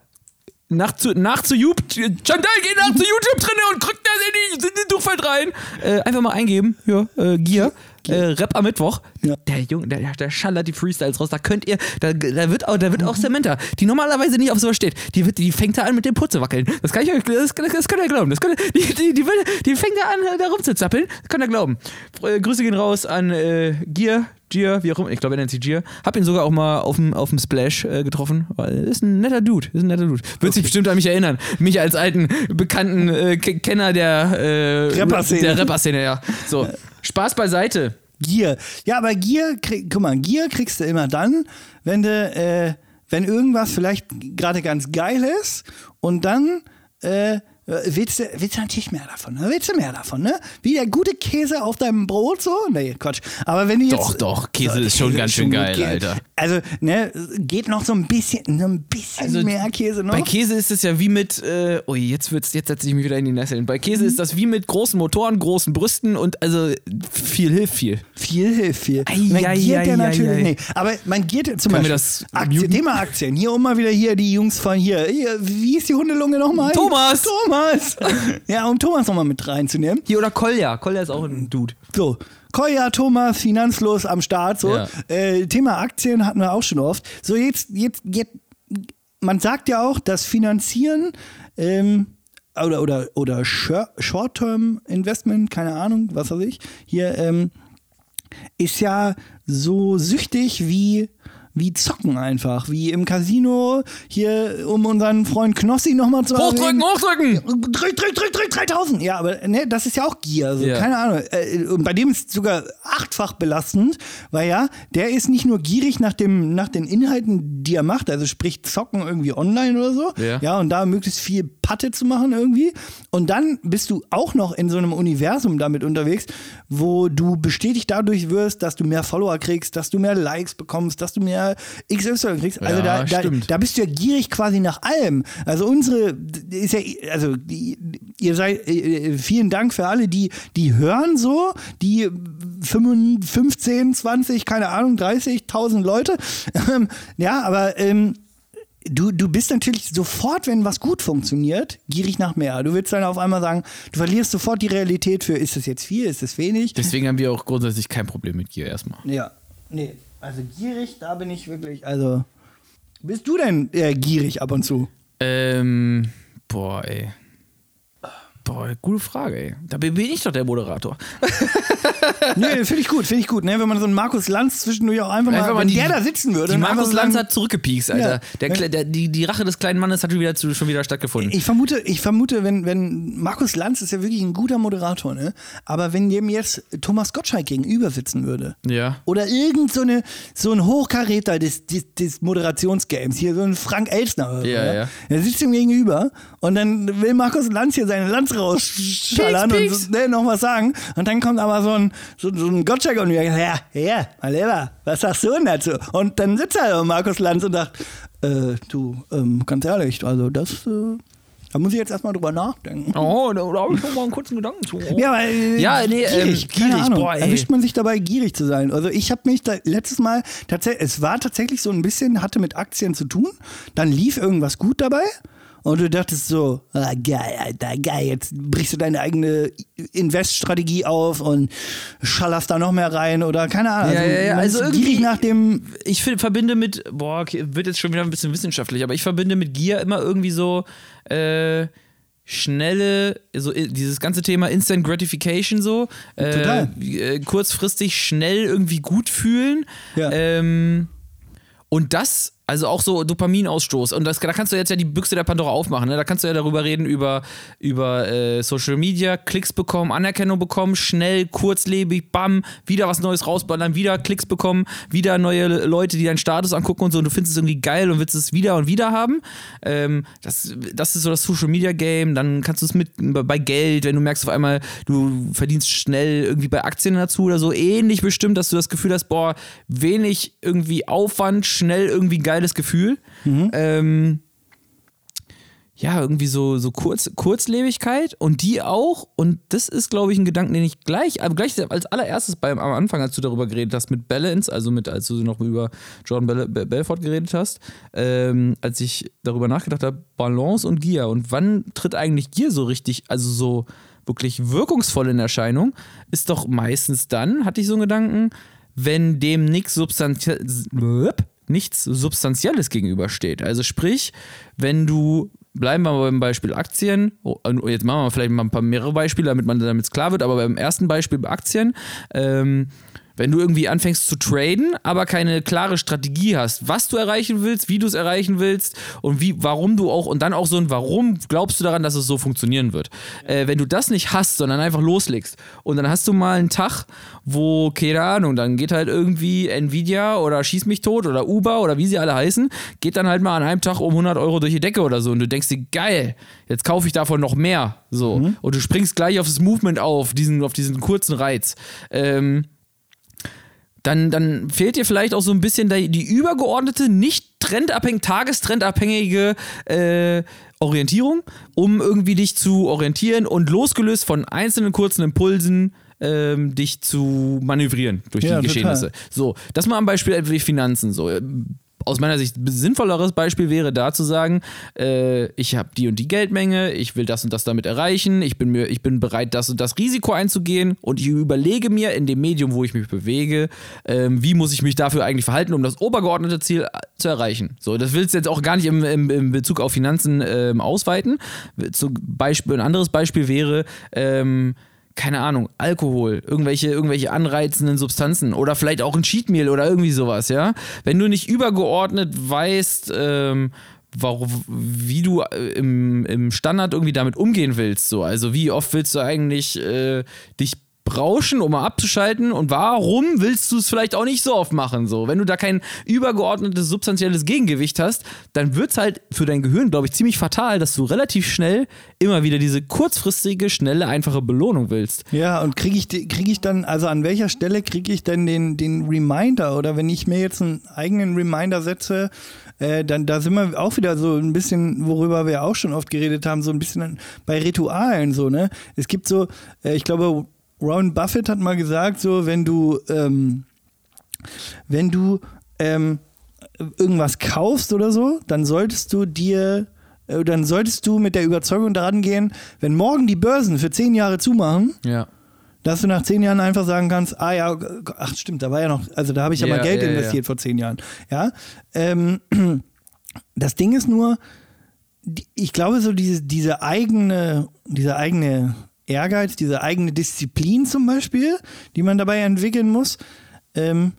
Nach zu, nach zu YouTube, Chantal geht nach zu YouTube drinne und kriegt das in die, in die Durchfall rein. Äh, einfach mal eingeben, ja, äh, Gier. Äh, Rap am Mittwoch. Ja. Der Junge, der, der schallert die Freestyles raus. Da könnt ihr, da, da wird auch, da wird auch Samantha, die normalerweise nicht auf sowas steht, die, wird, die fängt da an mit dem Putze wackeln. Das kann ich euch, das, das, könnt ihr glauben. Das könnt die, die, die, will, die fängt da an, da rumzuzappeln. Das könnt ihr glauben. Äh, Grüße gehen raus an äh, Gier, Gier, wie auch immer. Ich glaube, er nennt sich Gier. Hab ihn sogar auch mal auf dem, auf dem Splash äh, getroffen. Ist ein netter Dude. Ist ein netter Dude. Wird sich bestimmt an mich erinnern. Mich als alten, bekannten äh, Ke- Kenner der äh, Rapper-Szene. Der Rapper-Szene, ja. So. Spaß beiseite. Gier. Ja, aber Gier, krieg, guck mal, Gier kriegst du immer dann, wenn du, äh, wenn irgendwas vielleicht gerade ganz geil ist und dann äh, willst, du, willst du natürlich mehr davon, ne? Willst du mehr davon, ne? Wie der gute Käse auf deinem Brot, so? Nee, Quatsch. Aber wenn du jetzt. Doch, doch, Käse ist schon ganz schön geil, Käse. Alter. Also, ne, geht noch so ein bisschen, so ein bisschen Also, mehr Käse noch. Bei Käse ist es ja wie mit, äh, ui, jetzt wird's, jetzt setze ich mich wieder in die Nesseln. Bei Käse ist das wie mit großen Motoren, großen Brüsten und also viel hilft viel. Viel hilft viel. Ei, Und dann ei, giert ei, ei, natürlich nicht. Aber man giert zum Können Beispiel das Aktien? Thema Aktien. Hier um mal wieder hier die Jungs von hier. hier wie ist die Hundelunge nochmal? Thomas! Thomas! Thomas. Ja, um Thomas nochmal mit reinzunehmen. Hier oder Kolja. Kolja ist auch ein Dude. So, Koya, Thomas, finanzlos am Start. So. Ja. Äh, Thema Aktien hatten wir auch schon oft. So, jetzt, jetzt, jetzt, man sagt ja auch, dass Finanzieren ähm, oder, oder, oder Shor- Short-Term-Investment, keine Ahnung, was weiß ich, hier ähm, ist ja so süchtig wie wie zocken einfach, wie im Casino, hier um unseren Freund Knossi nochmal zu Hochdrücken, erwähnen. hochdrücken! Drück, drück, drück, drück, 3000. Ja, aber ne, das ist ja auch Gier. Also, Ja. Keine Ahnung. Äh, Und bei dem ist es sogar achtfach belastend, weil ja, der ist nicht nur gierig nach, dem, nach den Inhalten, die er macht, also sprich zocken irgendwie online oder so. Ja. und da möglichst viel Patte zu machen irgendwie. Und dann bist du auch noch in so einem Universum damit unterwegs, wo du bestätigt dadurch wirst, dass du mehr Follower kriegst, dass du mehr Likes bekommst, dass du mehr XY kriegst. Also Ja, da, da, da bist du ja gierig quasi nach allem. Also unsere ist ja, also die, ihr seid, äh, vielen Dank für alle, die, die hören so, die 5, 15, 20, keine Ahnung, 30.000 Leute. Ähm, ja, aber ähm, du, du bist natürlich sofort, wenn was gut funktioniert, gierig nach mehr. Du willst dann auf einmal sagen, du verlierst sofort die Realität für, ist das jetzt viel, ist das wenig? Deswegen haben wir auch grundsätzlich kein Problem mit Gier erstmal. Ja, nee. Also gierig, da bin ich wirklich, also. Bist du denn eher gierig ab und zu? Ähm, boah, ey. Boah, gute Frage, ey. Da bin ich doch der Moderator. Nee, finde ich gut, finde ich gut. Ne? Wenn man so einen Markus Lanz zwischendurch auch einfach, Einfach mal, wenn die- der da sitzen würde. Die Markus so Lanz hat zurückgepiekst, Alter. Ja. Der, der, die, die Rache des kleinen Mannes hat schon wieder, schon wieder stattgefunden. Ich vermute, ich vermute, wenn, wenn Markus Lanz ist ja wirklich ein guter Moderator, ne? Aber wenn dem jetzt Thomas Gottschalk gegenüber sitzen würde. ja. Oder irgend so, eine, so ein Hochkaräter des, des, des Moderationsgames, hier so ein Frank Elstner oder Ja, ne? ja. Der sitzt ihm gegenüber und dann will Markus Lanz hier seine Lanz rausschallern und ne, noch was sagen. Und dann kommt aber so ein, so, so ein Gottschalk und wir ja, ja, mein Lieber, was sagst du denn dazu? Und dann sitzt halt Markus Lanz und sagt, äh, du, ähm, ganz ehrlich, also das, äh, da muss ich jetzt erstmal drüber nachdenken. Oh, da, da habe ich schon mal einen kurzen Gedanken zu. Ja, äh, Ja, nee, ähm, gierig, keine gierig, Ahnung. boah. Erwischt man sich dabei, gierig zu sein. Also ich habe mich da letztes Mal tatsächlich, es war tatsächlich so ein bisschen, hatte mit Aktien zu tun. Dann lief irgendwas gut dabei. Und du dachtest so, ah, geil, Alter, geil, jetzt brichst du deine eigene Investstrategie auf und schallerst da noch mehr rein oder keine Ahnung. Ja, ja, ja, man also irgendwie- nach dem, ich find, verbinde mit, boah, okay, wird jetzt schon wieder ein bisschen wissenschaftlich, aber ich verbinde mit Gier immer irgendwie so äh, schnelle, so äh, dieses ganze Thema Instant Gratification so, äh, äh, kurzfristig schnell irgendwie gut fühlen. Ja. Ähm, und das, also auch so Dopaminausstoß. Und das, da kannst du jetzt ja die Büchse der Pandora aufmachen. Ne? Da kannst du ja darüber reden, über, über äh, Social Media, Klicks bekommen, Anerkennung bekommen, schnell, kurzlebig, bam, wieder was Neues rausballern, wieder Klicks bekommen, wieder neue Leute, die deinen Status angucken und so. Und du findest es irgendwie geil und willst es wieder und wieder haben. Ähm, das, das ist so das Social Media Game. Dann kannst du es mit bei Geld, wenn du merkst auf einmal, du verdienst schnell irgendwie bei Aktien dazu oder so. Ähnlich bestimmt, dass du das Gefühl hast, boah, wenig irgendwie Aufwand, schnell irgendwie geiles Gefühl. Ähm, ja, irgendwie so, so Kurz, Kurzlebigkeit und die auch. Und das ist, glaube ich, ein Gedanken, den ich gleich, aber gleich als allererstes beim, am Anfang, als du darüber geredet hast, mit Balance, also mit, als du noch über Jordan Bell, Bell, Belfort geredet hast, ähm, als ich darüber nachgedacht habe, Balance und Gier. Und wann tritt eigentlich Gier so richtig, also so wirklich wirkungsvoll in Erscheinung, ist doch meistens dann, hatte ich so einen Gedanken, wenn dem nichts Substanzie nichts Substanzielles gegenübersteht. Also sprich, wenn du, bleiben wir mal beim Beispiel Aktien, jetzt machen wir vielleicht mal ein paar mehrere Beispiele, damit man damit klar wird, aber beim ersten Beispiel bei Aktien, ähm, wenn du irgendwie anfängst zu traden, aber keine klare Strategie hast, was du erreichen willst, wie du es erreichen willst und wie, warum du auch, und dann auch so ein Warum glaubst du daran, dass es so funktionieren wird. Äh, wenn du das nicht hast, sondern einfach loslegst und dann hast du mal einen Tag, wo, keine Ahnung, dann geht halt irgendwie Nvidia oder Schieß mich tot oder Uber oder wie sie alle heißen, geht dann halt mal an einem Tag um 100 Euro durch die Decke oder so und du denkst dir, geil, jetzt kaufe ich davon noch mehr. So. Und du springst gleich auf das Movement auf, diesen, auf diesen kurzen Reiz. Ähm, dann, dann fehlt dir vielleicht auch so ein bisschen die, übergeordnete, nicht trendabhängige, tagestrendabhängige äh, Orientierung, um irgendwie dich zu orientieren und losgelöst von einzelnen kurzen Impulsen ähm, dich zu manövrieren durch Ja, die total. Geschehnisse. So, das mal am Beispiel wie Finanzen. So. Aus meiner Sicht sinnvolleres Beispiel wäre da zu sagen, äh, ich habe die und die Geldmenge, ich will das und das damit erreichen, ich bin, mir, ich bin bereit, das und das Risiko einzugehen und ich überlege mir in dem Medium, wo ich mich bewege, äh, wie muss ich mich dafür eigentlich verhalten, um das obergeordnete Ziel äh, zu erreichen. So, das willst du jetzt auch gar nicht im, im, im Bezug auf Finanzen ähm, ausweiten. Zum Beispiel, ein anderes Beispiel wäre, ähm, keine Ahnung, Alkohol, irgendwelche, irgendwelche anreizenden Substanzen oder vielleicht auch ein Cheatmeal oder irgendwie sowas, ja. Wenn du nicht übergeordnet weißt, ähm, warum, wie du äh, im, im Standard irgendwie damit umgehen willst, so. Also wie oft willst du eigentlich äh, dich Rauschen, um mal abzuschalten und warum willst du es vielleicht auch nicht so oft machen? So, wenn du da kein übergeordnetes substanzielles Gegengewicht hast, dann wird es halt für dein Gehirn, glaube ich, ziemlich fatal, dass du relativ schnell immer wieder diese kurzfristige, schnelle, einfache Belohnung willst. Ja, und kriege ich, krieg ich dann, also an welcher Stelle kriege ich denn den, den Reminder oder wenn ich mir jetzt einen eigenen Reminder setze, äh, dann da sind wir auch wieder so ein bisschen, worüber wir auch schon oft geredet haben, so ein bisschen bei Ritualen so, ne? Es gibt so, äh, ich glaube, Warren Buffett hat mal gesagt, so wenn du, ähm, wenn du ähm, irgendwas kaufst oder so, dann solltest du dir, äh, dann solltest du mit der Überzeugung daran gehen, wenn morgen die Börsen für zehn Jahre zumachen, Ja. dass du nach zehn Jahren einfach sagen kannst, ah ja, ach stimmt, da war ja noch, also da habe ich ja, Ja, mal Geld ja, investiert vor zehn Jahren. Ja. Ähm, das Ding ist nur, ich glaube, so diese, diese eigene, diese eigene Ehrgeiz, diese eigene Disziplin zum Beispiel, die man dabei entwickeln muss, ähm,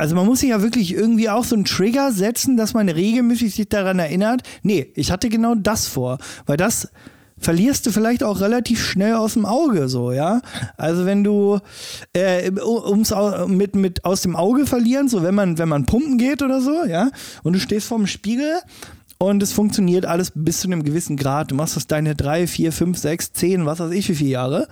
also man muss sich ja wirklich irgendwie auch so einen Trigger setzen, dass man regelmäßig sich daran erinnert, nee, ich hatte genau das vor, weil das verlierst du vielleicht auch relativ schnell aus dem Auge, so, ja. Also wenn du äh, ums mit, mit aus dem Auge verlieren, so wenn man, wenn man pumpen geht oder so, ja, und du stehst vorm Spiegel und es funktioniert alles bis zu einem gewissen Grad. Du machst das deine drei, vier, fünf, sechs, zehn, was weiß ich, wie viele Jahre.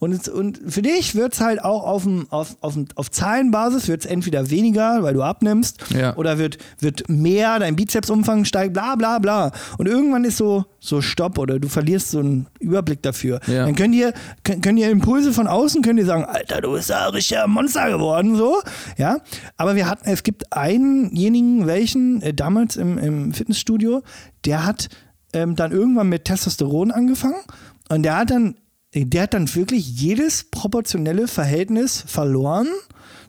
Und, es, und für dich wird es halt auch auf, dem, auf, auf, auf Zahlenbasis wird es entweder weniger, weil du abnimmst, Ja. oder wird, wird mehr, dein Bizepsumfang steigt, bla bla bla. Und irgendwann ist so, so Stopp oder du verlierst so einen Überblick dafür. Ja. Dann können dir, können, können dir Impulse von außen, können dir sagen, Alter, du bist ja ein richtiger Monster geworden, so. Ja. Aber wir hatten, es gibt einenjenigen, welchen, äh, damals im, im Fitnessstudio, der hat ähm, dann irgendwann mit Testosteron angefangen und der hat dann, der hat dann wirklich jedes proportionelle Verhältnis verloren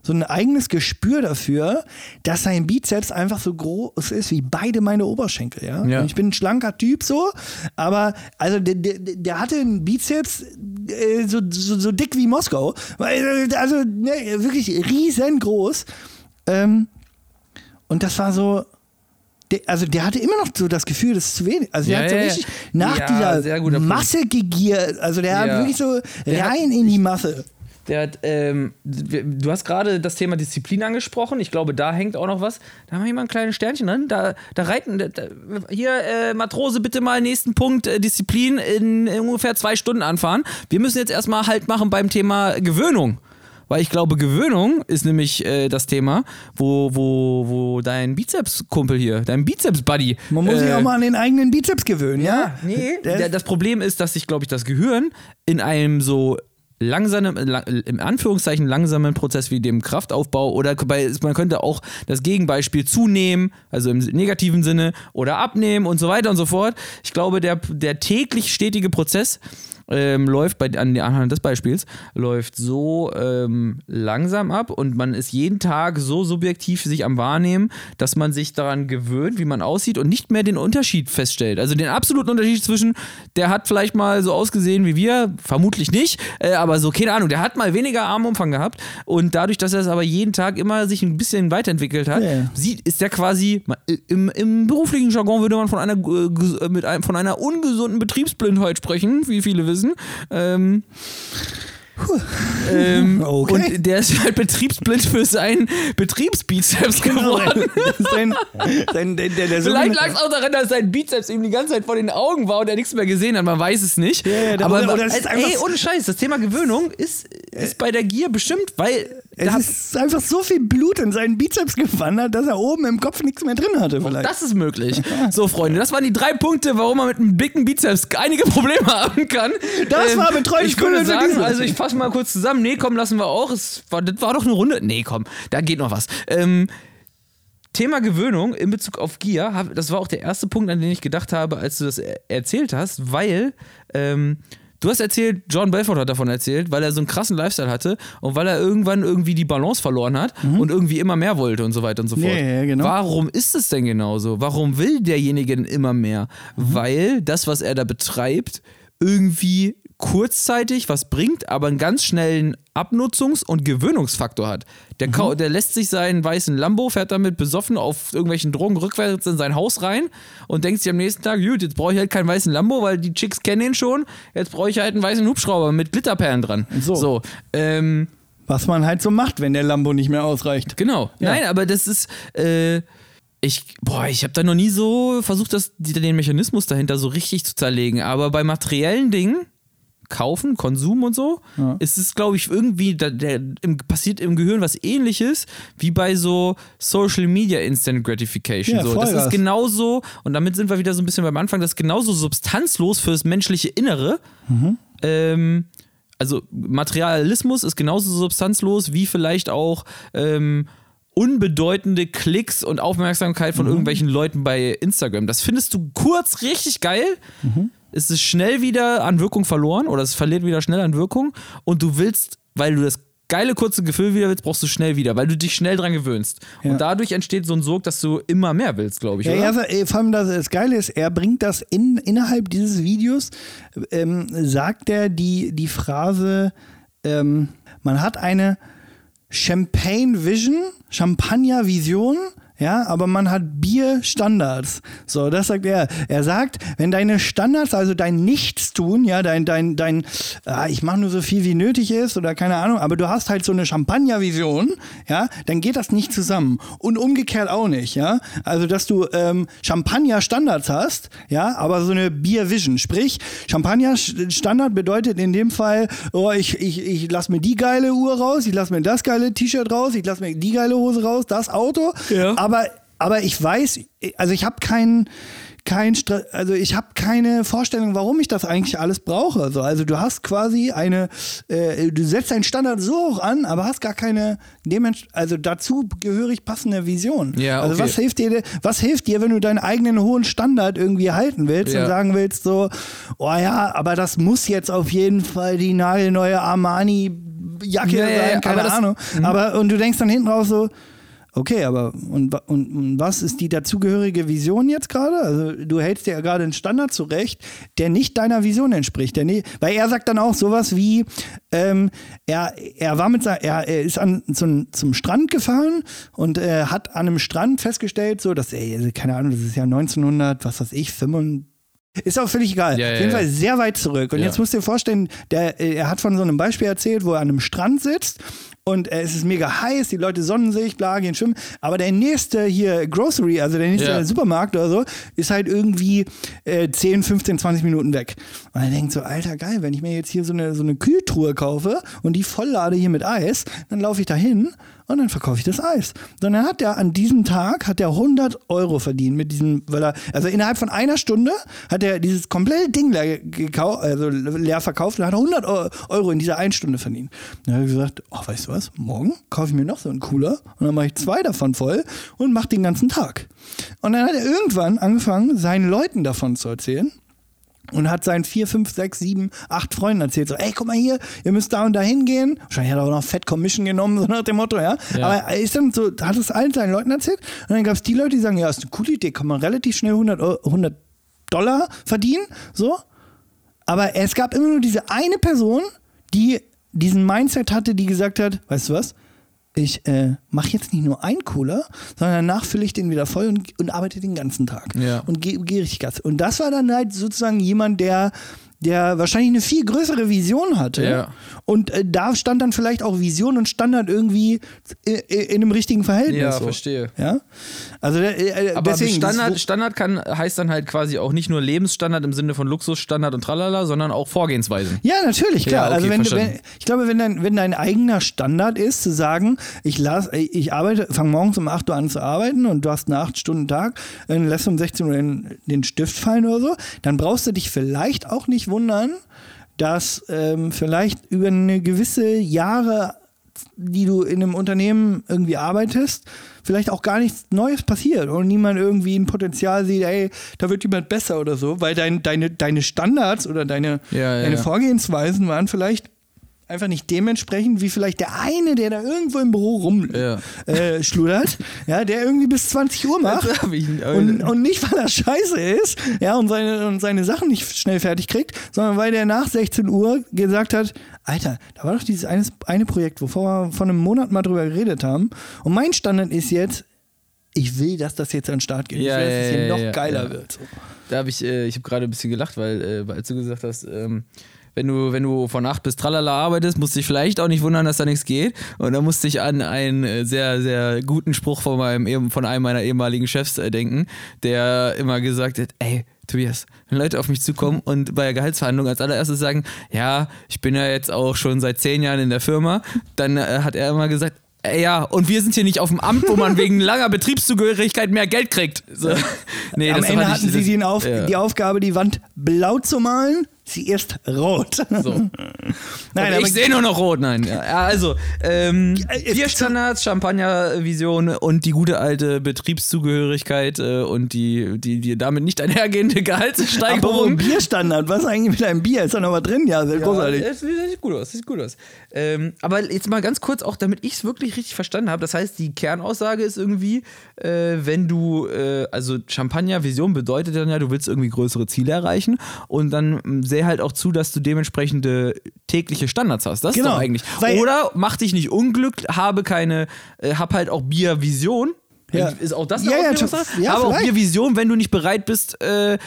so ein eigenes Gespür dafür, dass sein Bizeps einfach so groß ist wie beide meine Oberschenkel. Ja? Ja. Ich bin ein schlanker Typ so, aber also der, der, der hatte einen Bizeps äh, so, so, so dick wie Moskau. Äh, Also ne, wirklich riesengroß. Ähm, und das war so. Der, also der hatte immer noch so das Gefühl, das ist zu wenig. Also der Ja, hat so richtig nach Ja, dieser. Masse gegiert. Also der hat Ja. wirklich so Der hat- rein in die Masse. Der hat, ähm, du hast gerade das Thema Disziplin angesprochen. Ich glaube, da hängt auch noch was. Da haben wir mal ein kleines Sternchen dran. Da, da reiten, da, hier, äh, Matrose, bitte mal nächsten Punkt, äh, Disziplin in, in ungefähr zwei Stunden anfahren. Wir müssen jetzt erstmal Halt machen beim Thema Gewöhnung. Weil ich glaube, Gewöhnung ist nämlich äh, das Thema, wo, wo, wo dein Bizeps-Kumpel hier, dein Bizeps-Buddy. Man muss sich äh, auch mal an den eigenen Bizeps gewöhnen, ja? Nee, Der- der, das Problem ist, dass sich, glaube ich, das Gehirn in einem so langsamen, lang, im Anführungszeichen langsamen Prozess wie dem Kraftaufbau oder bei, man könnte auch das Gegenbeispiel zunehmen, also im negativen Sinne, oder abnehmen und so weiter und so fort. Ich glaube, der, der täglich stetige Prozess ähm, läuft bei, an, anhand des Beispiels, läuft so ähm, langsam ab und man ist jeden Tag so subjektiv sich am Wahrnehmen, dass man sich daran gewöhnt, wie man aussieht und nicht mehr den Unterschied feststellt. Also den absoluten Unterschied zwischen, der hat vielleicht mal so ausgesehen wie wir, vermutlich nicht, äh, aber so, keine Ahnung, der hat mal weniger Armumfang gehabt und dadurch, dass er es aber jeden Tag immer sich ein bisschen weiterentwickelt hat, Ja. sieht, ist der quasi, im, im beruflichen Jargon würde man von einer, äh, ges- mit einem, von einer ungesunden Betriebsblindheit sprechen, wie viele wissen. Ähm, ähm, Okay. Und der ist halt betriebsblind für seinen Betriebsbizeps geworden. sein, sein, der, der, der Vielleicht lag es auch daran, dass sein Bizeps ihm die ganze Zeit vor den Augen war und er nichts mehr gesehen hat. Man weiß es nicht. Ja, ja, Aber oder- oder ist ey, ohne Scheiß, das Thema Gewöhnung ist, ist bei der Gier bestimmt, weil Es ist einfach so viel Blut in seinen Bizeps gewandert, dass er oben im Kopf nichts mehr drin hatte. Vielleicht. das ist möglich. So, Freunde, das waren die drei Punkte, warum man mit einem dicken Bizeps einige Probleme haben kann. Ähm, Das war Betreuungskunde Ich würde für sagen, also ich fasse mal kurz zusammen. Nee, komm, lassen wir auch. Es war, das war doch eine Runde. Nee, komm, da geht noch was. Ähm, Thema Gewöhnung in Bezug auf Gier, das war auch der erste Punkt, an den ich gedacht habe, als du das er erzählt hast, weil ähm, du hast erzählt, John Belfort hat davon erzählt, weil er so einen krassen Lifestyle hatte und weil er irgendwann irgendwie die Balance verloren hat und irgendwie immer mehr wollte und so weiter und so fort. Ja, ja, genau. Warum ist es denn genauso? Warum will derjenige denn immer mehr? Weil das, was er da betreibt, irgendwie kurzzeitig was bringt, aber einen ganz schnellen Abnutzungs- und Gewöhnungsfaktor hat. Der, kau- der lässt sich seinen weißen Lambo, fährt damit besoffen auf irgendwelchen Drogen rückwärts in sein Haus rein und denkt sich am nächsten Tag, gut, jetzt brauche ich halt keinen weißen Lambo, weil die Chicks kennen ihn schon, jetzt brauche ich halt einen weißen Hubschrauber mit Glitterperlen dran. So. ähm, Was man halt so macht, wenn der Lambo nicht mehr ausreicht. Genau. Ja. Nein, aber das ist. Äh, ich, boah, ich habe da noch nie so versucht, das, die- den Mechanismus dahinter so richtig zu zerlegen. Aber bei materiellen Dingen, Kaufen, Konsum und so, ist es, glaube ich, irgendwie, da, der, im, passiert im Gehirn was ähnliches wie bei so Social Media Instant Gratification. Ja, so. Das ist genauso, und damit sind wir wieder so ein bisschen beim Anfang, das ist genauso substanzlos fürs menschliche Innere. Ähm, also Materialismus ist genauso substanzlos wie vielleicht auch ähm, unbedeutende Klicks und Aufmerksamkeit von irgendwelchen Leuten bei Instagram. Das findest du kurz richtig geil. Es ist schnell wieder an Wirkung verloren oder es verliert wieder schnell an Wirkung und du willst, weil du das geile kurze Gefühl wieder willst, brauchst du schnell wieder, weil du dich schnell dran gewöhnst. Ja. Und dadurch entsteht so ein Sog, dass du immer mehr willst, glaube ich. Ja, oder? er, äh, vor allem das, das Geile ist, er bringt das in, innerhalb dieses Videos, ähm, sagt er die, die Phrase, ähm, man hat eine Champagne Vision, Champagner Vision, ja, aber man hat Bierstandards. So, das sagt er. Er sagt, wenn deine Standards, also dein Nichtstun, ja, dein, dein, dein, ah, ich mache nur so viel wie nötig ist oder keine Ahnung, aber du hast halt so eine Champagner-Vision, ja, dann geht das nicht zusammen. Und umgekehrt auch nicht, ja. Also, dass du ähm, Champagner-Standards hast, ja, aber so eine Bier-Vision. Sprich, Champagner-Standard bedeutet in dem Fall, oh, ich, ich, ich lass mir die geile Uhr raus, ich lass mir das geile T-Shirt raus, ich lass mir die geile Hose raus, das Auto. Ja. Aber, aber ich weiß, also ich habe keinen kein also ich habe keine Vorstellung, warum ich das eigentlich alles brauche. So, also du hast quasi eine, äh, du setzt deinen Standard so hoch an, aber hast gar keine also dazu gehörig passende Vision. Ja, Also okay. was hilft dir, was hilft dir, wenn du deinen eigenen hohen Standard irgendwie halten willst Ja. und sagen willst so, oh ja, aber das muss jetzt auf jeden Fall die nagelneue Armani Jacke Ja, ja, ja, sein, keine aber das- Ahnung. Aber und du denkst dann hinten raus so, Okay, aber und, und, und was ist die dazugehörige Vision jetzt gerade? Also du hältst dir ja gerade einen Standard zurecht, der nicht deiner Vision entspricht. Der nie, weil er sagt dann auch sowas wie, ähm, er, er war mit sein, er, er ist an, zum, zum Strand gefahren und äh, hat an einem Strand festgestellt, so dass, ey, also keine Ahnung, das ist ja 1900, was weiß ich, 95. Ist auch völlig egal. Ja, ja, Auf jeden ja. Fall sehr weit zurück. Und Ja. jetzt musst du dir vorstellen, der, äh, er hat von so einem Beispiel erzählt, wo er an einem Strand sitzt und äh, es ist mega heiß, die Leute sonnen sich, bla, gehen schwimmen. Aber der nächste hier Grocery, also der nächste Ja. Supermarkt oder so, ist halt irgendwie äh, 10, 15, 20 Minuten weg. Und er denkt so, alter geil, wenn ich mir jetzt hier so eine, so eine Kühltruhe kaufe und die volllade hier mit Eis, dann laufe ich da hin und dann verkaufe ich das Eis. Sondern hat er an diesem Tag hat er 100 Euro verdient mit diesem, weil er, also innerhalb von einer Stunde hat er dieses komplette Ding leer, also leer verkauft und hat 100 Eu- Euro in dieser einen Stunde verdient. Dann hat er gesagt, ach, weißt du was, morgen kaufe ich mir noch so einen Cooler und dann mache ich zwei davon voll und mache den ganzen Tag. Und dann hat er irgendwann angefangen, seinen Leuten davon zu erzählen und hat seinen vier, fünf, sechs, sieben, acht Freunden erzählt, so, ey, guck mal hier, ihr müsst da und da hingehen. Wahrscheinlich hat er auch noch Fett Commission genommen, so nach dem Motto, ja. Ja. Aber er ist dann so, hat es allen seinen Leuten erzählt. Und dann gab es die Leute, die sagen, ja, ist eine coole Idee, kann man relativ schnell 100, Eu- 100 Dollar verdienen, so. Aber es gab immer nur diese eine Person, die diesen Mindset hatte, die gesagt hat, weißt du was? Ich äh, mache jetzt nicht nur einen Cooler, sondern danach fülle ich den wieder voll und, und arbeite den ganzen Tag. Ja. Und gehe geh richtig Gas. Und das war dann halt sozusagen jemand, der, der wahrscheinlich eine viel größere Vision hatte. Ja. Und äh, da stand dann vielleicht auch Vision und Standard irgendwie in, in einem richtigen Verhältnis. Ja, so. verstehe. Ja. Also äh, äh, Aber deswegen, Standard, Standard kann, heißt dann halt quasi auch nicht nur Lebensstandard im Sinne von Luxusstandard und tralala, sondern auch Vorgehensweisen. Ja, natürlich, klar. Ja, okay, also wenn, wenn ich glaube, wenn dein, wenn dein eigener Standard ist, zu sagen, ich las, ich arbeite, fange morgens um 8 Uhr an zu arbeiten und du hast einen 8-Stunden-Tag, dann lässt du um 16 Uhr den, den Stift fallen oder so, dann brauchst du dich vielleicht auch nicht wundern, dass ähm, vielleicht über eine gewisse Jahre die du in einem Unternehmen irgendwie arbeitest, vielleicht auch gar nichts Neues passiert und niemand irgendwie ein Potenzial sieht, ey, da wird jemand besser oder so, weil dein, deine, deine Standards oder deine, Ja, ja, deine. Vorgehensweisen waren vielleicht einfach nicht dementsprechend, wie vielleicht der eine, der da irgendwo im Büro rumschludert, Ja. äh, ja, der irgendwie bis 20 Uhr macht. Und, und nicht, weil er scheiße ist, ja, und seine, und seine Sachen nicht schnell fertig kriegt, sondern weil der nach 16 Uhr gesagt hat, Alter, da war doch dieses eine, eine Projekt, wovor wir vor einem Monat mal drüber geredet haben. Und mein Standard ist jetzt, ich will, dass das jetzt an den Start geht. Ja, ich will, dass es hier ja, noch geiler wird. So. Da habe ich, äh, ich habe gerade ein bisschen gelacht, weil, äh, als du gesagt hast, ähm, wenn du, wenn du von 8 bis tralala arbeitest, musst du dich vielleicht auch nicht wundern, dass da nichts geht. Und da musste ich an einen äh, sehr, sehr guten Spruch von, meinem, von einem meiner ehemaligen Chefs äh, denken, der immer gesagt hat, ey, Tobias, wenn Leute auf mich zukommen und bei der Gehaltsverhandlung als allererstes sagen, ja, ich bin ja jetzt auch schon seit zehn Jahren in der Firma, dann äh, hat er immer gesagt, ey, ja, und wir sind hier nicht auf dem Amt, wo man wegen langer Betriebszugehörigkeit mehr Geld kriegt. So. Nee, Am Ende hatten sie das- die, Auf ja. die Aufgabe, die Wand blau zu malen, sie ist rot. So. Nein, aber ich sehe nur noch rot, nein. Ja, ja, also, ähm, äh, Bierstandards, Champagnervision und die gute alte Betriebszugehörigkeit äh, und die, die, die damit nicht einhergehende Gehaltssteigerung. Bierstandard, was ist eigentlich mit einem Bier? Ist da noch was drin? Ja, sehr großartig. Ja, das sieht gut aus, sieht gut aus. Ähm, aber jetzt mal ganz kurz, auch damit ich es wirklich richtig verstanden habe. Das heißt, die Kernaussage ist irgendwie, äh, wenn du, äh, also Champagner-Vision bedeutet dann ja, du willst irgendwie größere Ziele erreichen und dann sehe halt auch zu, dass du dementsprechende tägliche Standards hast. Das ist Genau, doch eigentlich. weil- Oder mach dich nicht unglücklich, habe keine, äh, hab halt auch Bier-Vision. Ja. Ist auch das eine Ja, ja, Auslegungssache? ja, aber auch vielleicht. Bier-Vision, wenn du nicht bereit bist, äh, äh,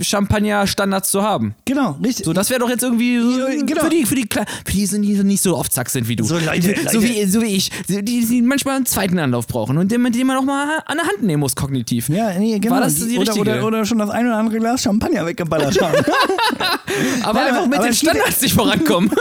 Champagner-Standards zu haben. Genau, richtig. So, das wäre doch jetzt irgendwie so Ja, genau. für die, für die, Kle- für die, sind, die nicht so oft zack sind wie du. So Leute- so, Leute- wie, so wie ich, die, die manchmal einen zweiten Anlauf brauchen und den, den man auch mal an der Hand nehmen muss, kognitiv. ja, nee, genau. War das die oder, richtige? oder, oder schon das ein oder andere Glas Champagner weggeballert haben. aber Nein, einfach mit aber den Standards nicht vorankommen.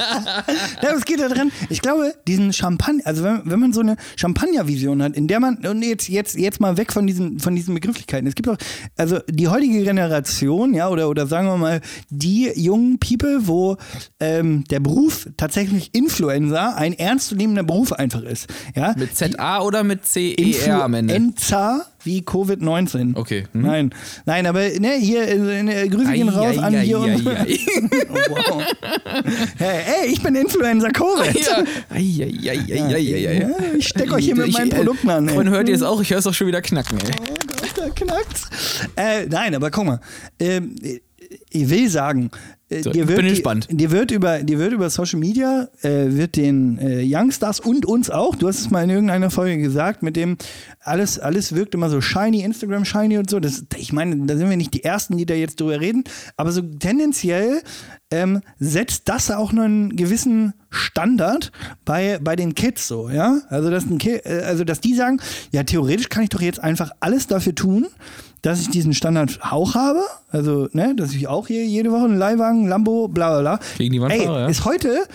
ja, es geht da drin. Ich glaube, diesen Champagner, also wenn, wenn man so eine Champagner-Vision hat, in der man, und jetzt, jetzt, jetzt mal weg von diesen, von diesen Begrifflichkeiten. Es gibt auch, also die heutige Generation, ja, oder, oder sagen wir mal, die jungen People, wo ähm, der Beruf tatsächlich Influencer ein ernstzunehmender Beruf einfach ist. Ja, mit ZA oder mit CER am Ende? Influenza wie Covid-19. Okay. Hm. Nein, nein, aber ne, hier äh, äh, Grüße gehen raus ei, an ei, hier ei, und. Oh, wow. hey, ey, ich bin Influencer Covid. Ja. Ich steck euch hier mit meinen äh, Produkten an. Freunde, hört ihr es auch? Ich höre es auch schon wieder knacken, ey. Oh da knackt's. Äh, nein, aber guck mal. Ähm, ich will sagen, So, dir, ich wird, bin die- gespannt. dir wird über, dir wird über Social Media, äh, wird den äh, Youngstars und uns auch, du hast es mal in irgendeiner Folge gesagt, mit dem alles, alles wirkt immer so shiny, Instagram shiny und so. Das, ich meine, da sind wir nicht die Ersten, die da jetzt drüber reden, aber so tendenziell ähm, setzt das auch noch einen gewissen Standard bei, bei den Kids so, ja? Also dass, ein Ki äh, also, dass die sagen, ja, theoretisch kann ich doch jetzt einfach alles dafür tun, dass ich diesen Standard auch habe. Also, ne, dass ich auch hier jede Woche einen Leihwagen, Lambo, bla bla bla. Gegen die Wand Ey, ja. ist heute,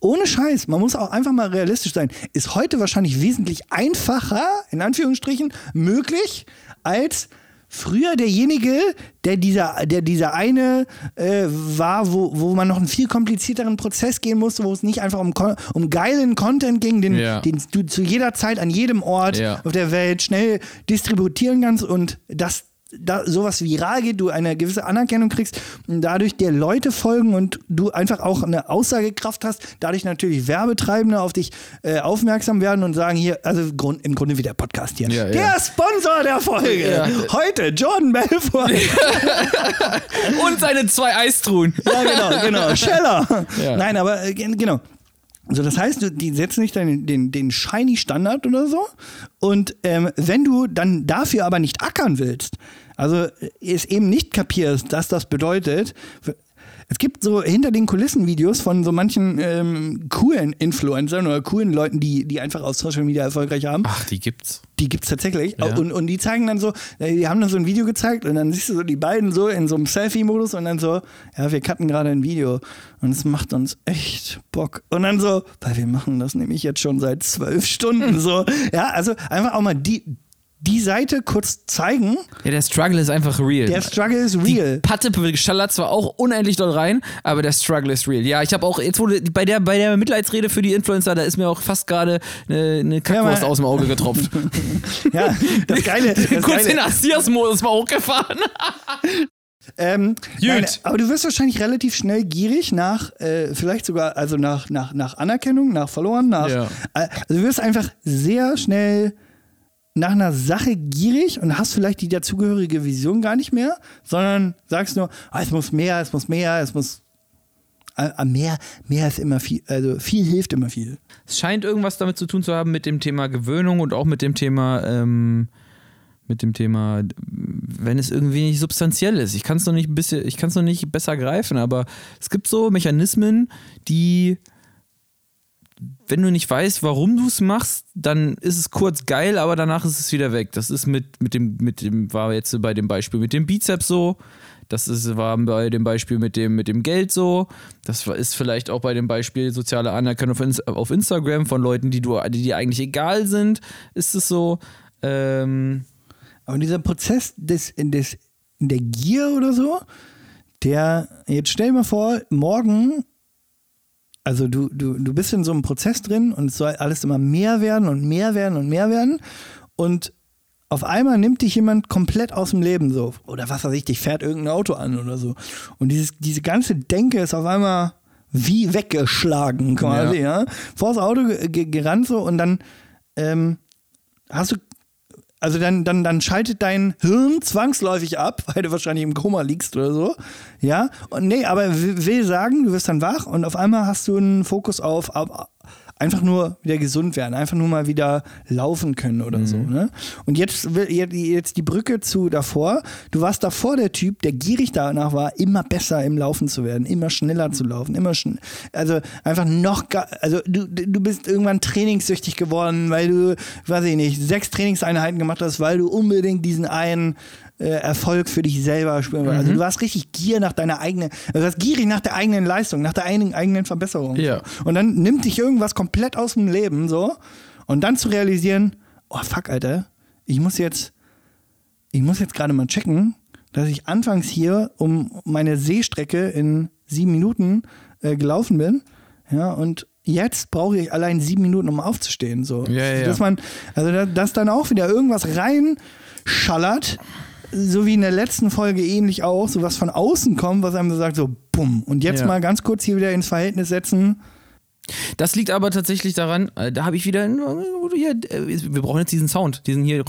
ohne Scheiß, man muss auch einfach mal realistisch sein, ist heute wahrscheinlich wesentlich einfacher, in Anführungsstrichen, möglich, als früher derjenige, der dieser, der dieser eine äh, war, wo, wo man noch einen viel komplizierteren Prozess gehen musste, wo es nicht einfach um, um geilen Content ging, den, Ja. den du zu jeder Zeit an jedem Ort Ja. auf der Welt schnell distributieren kannst und das da sowas viral geht, du eine gewisse Anerkennung kriegst und dadurch dir Leute folgen und du einfach auch eine Aussagekraft hast, dadurch natürlich Werbetreibende auf dich äh, aufmerksam werden und sagen hier, also Grund, im Grunde wie der Podcast hier. Ja, ja. der Sponsor der Folge. Ja. Heute Jordan Belfort. Und seine zwei Eistruhen. Ja, genau, genau. Scheller. Ja. Nein, aber äh, gen- genau. So, das heißt, die setzen nicht den, den, den shiny Standard oder so. Und ähm, wenn du dann dafür aber nicht ackern willst, also äh, es eben nicht kapierst, dass das bedeutet, es gibt so hinter den Kulissen Videos von so manchen ähm, coolen Influencern oder coolen Leuten, die, die einfach auf Social Media erfolgreich haben. Ach, die gibt's. Die gibt's tatsächlich. Ja. Und, und die zeigen dann so, äh, die haben dann so ein Video gezeigt und dann siehst du so die beiden so in so einem Selfie-Modus und dann so, ja, wir cutten gerade ein Video und es macht uns echt Bock. Und dann so, weil wir machen das nämlich jetzt schon seit zwölf Stunden so. Ja, also einfach auch mal die, die Seite kurz zeigen. Ja, der Struggle ist einfach real. Der Struggle ist real. Die Patte schallert zwar auch unendlich doll rein, aber der Struggle ist real. Ja, ich habe auch, jetzt wurde bei der, bei der Mitleidsrede für die Influencer, da ist mir auch fast gerade eine, eine Kackwurst Ja, aus dem Auge getropft. ja, das Geile. Das Kurz Geile den Assias-Modus mal hochgefahren. Ähm, nein, aber du wirst wahrscheinlich relativ schnell gierig nach, äh, vielleicht sogar, also nach, nach, nach Anerkennung, nach Followern, nach. Ja. Äh, also du wirst einfach sehr schnell nach einer Sache gierig und hast vielleicht die dazugehörige Vision gar nicht mehr, sondern sagst nur, ah, es muss mehr, es muss mehr, es muss. Äh, mehr, mehr ist immer viel, also viel hilft immer viel. Es scheint irgendwas damit zu tun zu haben mit dem Thema Gewöhnung und auch mit dem Thema, ähm, mit dem Thema, wenn es irgendwie nicht substanziell ist. Ich kann es noch nicht bisschen, ich kann es noch nicht besser greifen, aber es gibt so Mechanismen, die, wenn du nicht weißt, warum du es machst, dann ist es kurz geil, aber danach ist es wieder weg. Das ist mit, mit dem, mit dem, war jetzt bei dem Beispiel mit dem Bizeps so. Das ist, war bei dem Beispiel mit dem, mit dem Geld so. Das ist vielleicht auch bei dem Beispiel soziale Anerkennung auf Instagram von Leuten, die, du, die dir eigentlich egal sind. Ist es so. Ähm, Aber dieser Prozess des, des, der Gier oder so, der, jetzt stell dir mal vor, morgen, also du, du, du bist in so einem Prozess drin und es soll alles immer mehr werden und mehr werden und mehr werden und auf einmal nimmt dich jemand komplett aus dem Leben so. Oder was weiß ich, dich fährt irgendein Auto an oder so. Und dieses, diese ganze Denke ist auf einmal wie weggeschlagen quasi, ja. Vors Auto ge- ge- gerannt so und dann ähm, hast du also dann, dann, dann schaltet dein Hirn zwangsläufig ab, weil du wahrscheinlich im Koma liegst oder so. Ja. Und nee, aber will sagen, du wirst dann wach und auf einmal hast du einen Fokus auf, auf einfach nur wieder gesund werden, einfach nur mal wieder laufen können oder so. Ne? Und jetzt, will- jetzt- die Brücke zu davor. Du warst davor der Typ, der gierig danach war, immer besser im Laufen zu werden, immer schneller zu laufen, immer schn also einfach noch, also du, du bist irgendwann trainingssüchtig geworden, weil du, weiß ich nicht, sechs Trainingseinheiten gemacht hast, weil du unbedingt diesen einen äh, Erfolg für dich selber spüren wolltest. Also du warst richtig gier nach deiner eigenen, also du warst gierig nach der eigenen Leistung, nach der eigenen, eigenen Verbesserung. Ja. Und dann nimmt dich irgendwas komplett aus dem Leben so und dann zu realisieren, oh fuck, Alter, ich muss jetzt, ich muss jetzt gerade mal checken, dass ich anfangs hier um meine Seestrecke in sieben Minuten äh, gelaufen bin. Ja, und jetzt brauche ich allein sieben Minuten, um aufzustehen. So. Ja, ja. Dass man, also da- dass dann auch wieder irgendwas reinschallert, so wie in der letzten Folge ähnlich auch, so was von außen kommt, was einem so sagt, so bumm. Und jetzt Ja. mal ganz kurz hier wieder ins Verhältnis setzen. Das liegt aber tatsächlich daran, äh, da habe ich wieder, hier, äh, wir brauchen jetzt diesen Sound, diesen hier.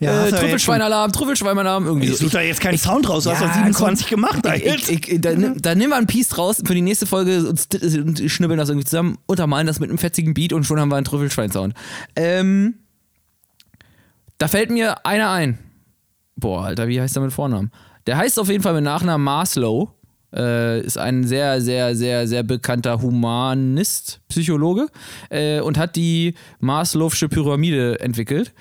Ja, hast äh, Trüffelschweinalarm, Trüffelschweinalarm, irgendwie Ich suche da jetzt keinen Sound raus, du hast Ja, doch 27 gemacht. Ich, Alter. ich, ich, da, nimm- da nimm mal ein Piece draus für die nächste Folge und schnibbeln das irgendwie zusammen, untermalen das mit einem fetzigen Beat und schon haben wir einen Trüffelschwein-Sound. Ähm, da fällt mir einer ein. Boah, Alter, wie heißt der mit Vornamen? Der heißt auf jeden Fall mit Nachnamen Maslow. Äh, ist ein sehr, sehr, sehr, sehr bekannter Humanist, Psychologe äh, und hat die Maslow'sche Pyramide entwickelt.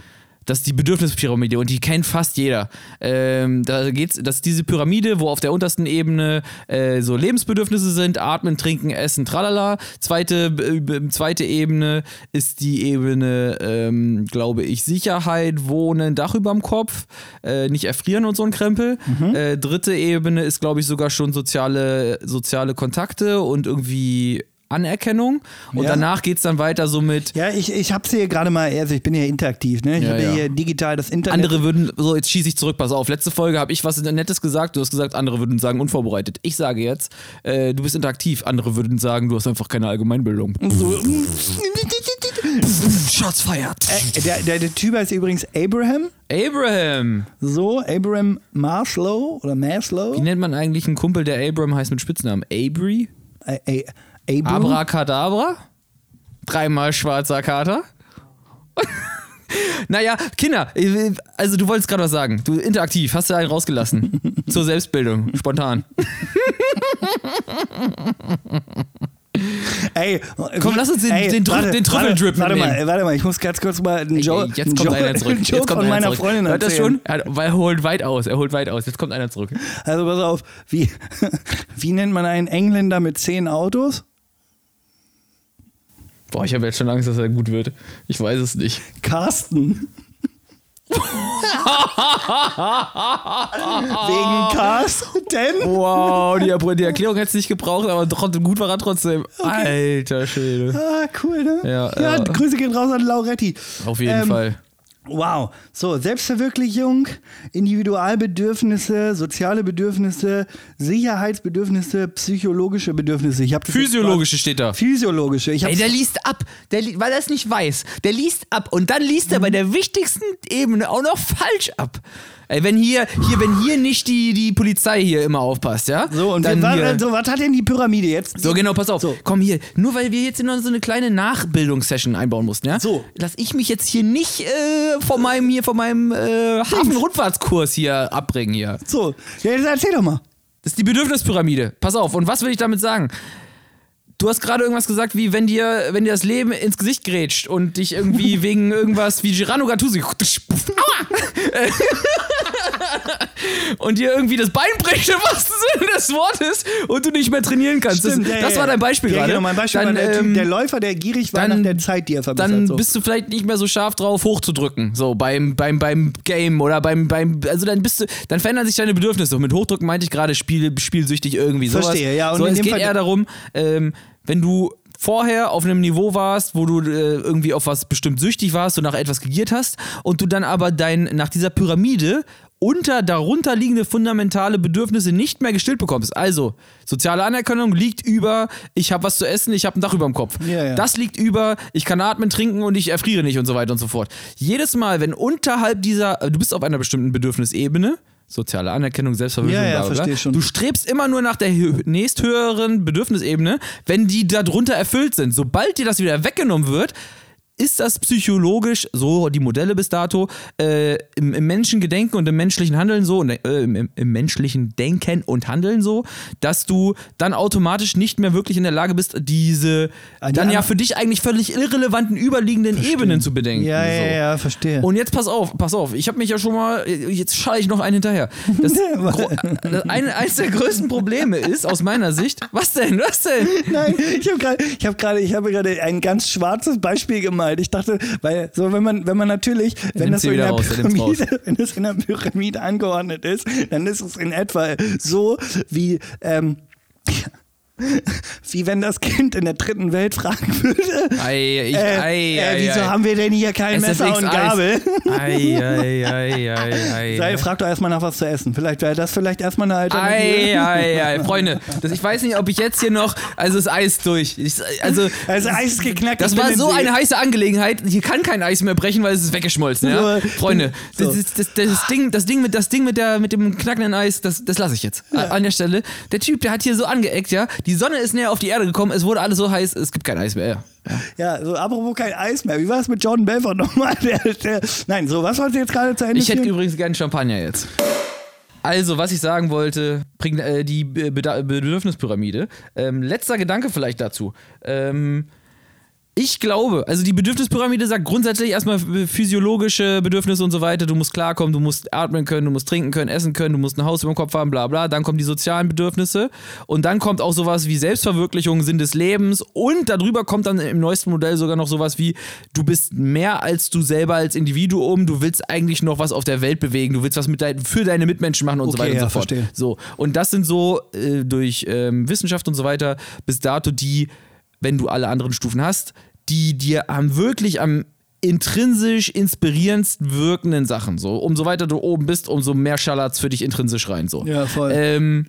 Das ist die Bedürfnispyramide und die kennt fast jeder. Ähm, da geht's, das ist diese Pyramide, wo auf der untersten Ebene äh, so Lebensbedürfnisse sind: Atmen, Trinken, Essen, tralala. Zweite, äh, zweite Ebene ist die Ebene, ähm, glaube ich, Sicherheit, Wohnen, Dach überm Kopf, äh, nicht erfrieren und so ein Krempel. Äh, dritte Ebene ist, glaube ich, sogar schon soziale, soziale Kontakte und irgendwie Anerkennung. Und Ja. danach geht es dann weiter so mit. Ja, ich, ich hab's hier gerade mal, also ich bin ja interaktiv, ne? Ich Ja, habe ja hier digital das Internet. Andere würden, so jetzt schieße ich zurück, pass auf, letzte Folge habe ich was Nettes gesagt, du hast gesagt, andere würden sagen unvorbereitet. Ich sage jetzt, äh, du bist interaktiv, andere würden sagen, du hast einfach keine Allgemeinbildung. so, Shots feiert. äh, der, der, der Typ heißt übrigens Abraham. Abraham. So, Abraham Maslow oder Maslow. Wie nennt man eigentlich einen Kumpel, der Abraham heißt mit Spitznamen? Abri? Äh, äh, Abram. Abracadabra? Dreimal schwarzer Kater? naja, Kinder, also du wolltest gerade was sagen. Du interaktiv, hast du einen rausgelassen. Zur Selbstbildung, spontan. Ey, Komm, lass uns den- den Trüffel- den Trüffeldrip warte, warte mal, warte mal, ich muss ganz kurz mal einen Joke, Ey, jetzt kommt Joke, einer zurück. einen Jetzt Joke kommt von einer meiner zurück. Freundin Hört das schon? Er, weil er holt weit aus. Er holt weit aus. Jetzt kommt einer zurück. Also pass auf, wie, wie nennt man einen Engländer mit zehn Autos? Boah, ich habe jetzt schon Angst, dass er gut wird. Ich weiß es nicht. Carsten. Wegen Carsten? Wow, die, die Erklärung hätte es nicht gebraucht, aber trotzdem, gut war er trotzdem. Alter Schwede. Ah, cool, ne? Ja, ja, ja. Grüße gehen raus an Lauretti. Auf jeden Ähm, Fall. Wow. So, Selbstverwirklichung, Individualbedürfnisse, soziale Bedürfnisse, Sicherheitsbedürfnisse, psychologische Bedürfnisse. Ich hab das Physiologische steht da. Physiologische. Ich Ey, der liest ab, der, li- weil er es nicht weiß. Der liest ab und dann liest er bei der wichtigsten Ebene auch noch falsch ab. Ey, wenn hier, hier, wenn hier nicht die, die Polizei hier immer aufpasst, ja? so, und dann was, hier. so, was hat denn die Pyramide jetzt? So, genau, pass auf. So. Komm hier, nur weil wir jetzt noch so eine kleine Nachbildungssession einbauen mussten, ja? So. Lass ich mich jetzt hier nicht äh, von meinem hier, von meinem äh, Hafenrundfahrtskurs hier abbringen hier. So, ja, jetzt erzähl doch mal. Das ist die Bedürfnispyramide. Pass auf, und was will ich damit sagen? Du hast gerade irgendwas gesagt, wie wenn dir, wenn dir das Leben ins Gesicht grätscht und dich irgendwie wegen irgendwas wie Girano Gattuso Aua! und dir irgendwie das Bein bricht im wahrsten Sinne des Wortes und du nicht mehr trainieren kannst. Stimmt, das ja, das war dein Beispiel ja, gerade. Genau, mein Beispiel Dann, war der, ähm, typ, der Läufer, der gierig war dann- nach der Zeit, die er verbessert. dann so. bist du vielleicht nicht mehr so scharf drauf, hochzudrücken. So beim, beim, beim Game oder beim, beim, also dann bist du, dann verändern sich deine Bedürfnisse. Und mit Hochdrücken meinte ich gerade Spiel, spielsüchtig irgendwie sowas. Verstehe, ja, und so, in es dem geht Fall- eher darum, ähm, wenn du vorher auf einem Niveau warst, wo du äh, irgendwie auf was bestimmt süchtig warst und nach etwas gegiert hast und du dann aber dein, nach dieser Pyramide unter darunter liegende fundamentale Bedürfnisse nicht mehr gestillt bekommst. Also, soziale Anerkennung liegt über, ich habe was zu essen, ich habe ein Dach über dem Kopf. Ja, ja. Das liegt über, ich kann atmen, trinken und ich erfriere nicht und so weiter und so fort. Jedes Mal, wenn unterhalb dieser, du bist auf einer bestimmten Bedürfnisebene, soziale Anerkennung, Selbstverwirklichung, Ja, ja, bla, bla, schon. du strebst immer nur nach der hö- nächsthöheren Bedürfnisebene, wenn die darunter erfüllt sind. Sobald dir das wieder weggenommen wird, ist das psychologisch, so die Modelle bis dato, äh, im, im Menschengedenken und im menschlichen Handeln so, und, äh, im, im, menschlichen Denken und Handeln so, dass du dann automatisch nicht mehr wirklich in der Lage bist, diese Ah, dann ja für dich eigentlich völlig irrelevanten überliegenden Ebenen zu bedenken. ja, ja, so. ja, verstehe. Und jetzt pass auf, pass auf. Ich habe mich ja schon mal, jetzt schaue ich noch einen hinterher. Das, eine, eines der größten Probleme ist, aus meiner Sicht, was denn, was denn? Nein, ich habe gerade, ich habe gerade, ich habe gerade ein ganz schwarzes Beispiel gemalt. Ich dachte, weil so wenn man, wenn man natürlich, wenn nimm's das so in der raus, Pyramide, wenn das in der Pyramide angeordnet ist, dann ist es in etwa so wie ähm, wie wenn das Kind in der dritten Welt fragen würde. Ei, ich, äh, ei, äh, ei, wieso ei. haben wir denn hier kein Messer SFX und Eis. Gabel? Ei, ei, ei, ei, ei. Sei, frag doch erstmal nach was zu essen. Vielleicht wäre das vielleicht erstmal eine Alternative. Ei, ei, ei, Freunde, das, ich weiß nicht, ob ich jetzt hier noch, also das Eis durch. Ich, also, Also Eis ist geknackt. das war so See. eine heiße Angelegenheit. Hier kann kein Eis mehr brechen, weil es ist weggeschmolzen. Ja? So. Freunde, So. das, ist- das, das, Ding, das Ding mit das Ding mit der mit dem knackenden Eis, das, das lasse ich jetzt a- an der Stelle. Der Typ, der hat hier so angeeckt, ja. Die Sonne ist näher auf die Erde gekommen. Es wurde alles so heiß, es gibt kein Eis mehr. Ja, so apropos kein Eis mehr. Wie war es mit Jordan Belfort nochmal? Der, der, nein, so, was wolltest du jetzt gerade zu Ende Ich hätte führen? übrigens gerne Champagner jetzt. Also, was ich sagen wollte, bringt äh, die Beda- Bedürfnispyramide. Ähm, letzter Gedanke vielleicht dazu. Ähm, ich glaube, also die Bedürfnispyramide sagt grundsätzlich erstmal physiologische Bedürfnisse und so weiter. Du musst klarkommen, du musst atmen können, du musst trinken können, essen können, du musst ein Haus über dem Kopf haben, bla bla. Dann kommen die sozialen Bedürfnisse und dann kommt auch sowas wie Selbstverwirklichung, Sinn des Lebens und darüber kommt dann im neuesten Modell sogar noch sowas wie, du bist mehr als du selber als Individuum, du willst eigentlich noch was auf der Welt bewegen, du willst was mit dein, für deine Mitmenschen machen und so Okay, weiter und ja, so fort. verstehe. So, und das sind so äh, durch ähm, Wissenschaft und so weiter bis dato die, wenn du alle anderen Stufen hast, die dir am wirklich am intrinsisch inspirierendsten wirkenden Sachen. So, umso weiter du oben bist, umso mehr schallert's für dich intrinsisch rein. So. Ja, voll. Ähm,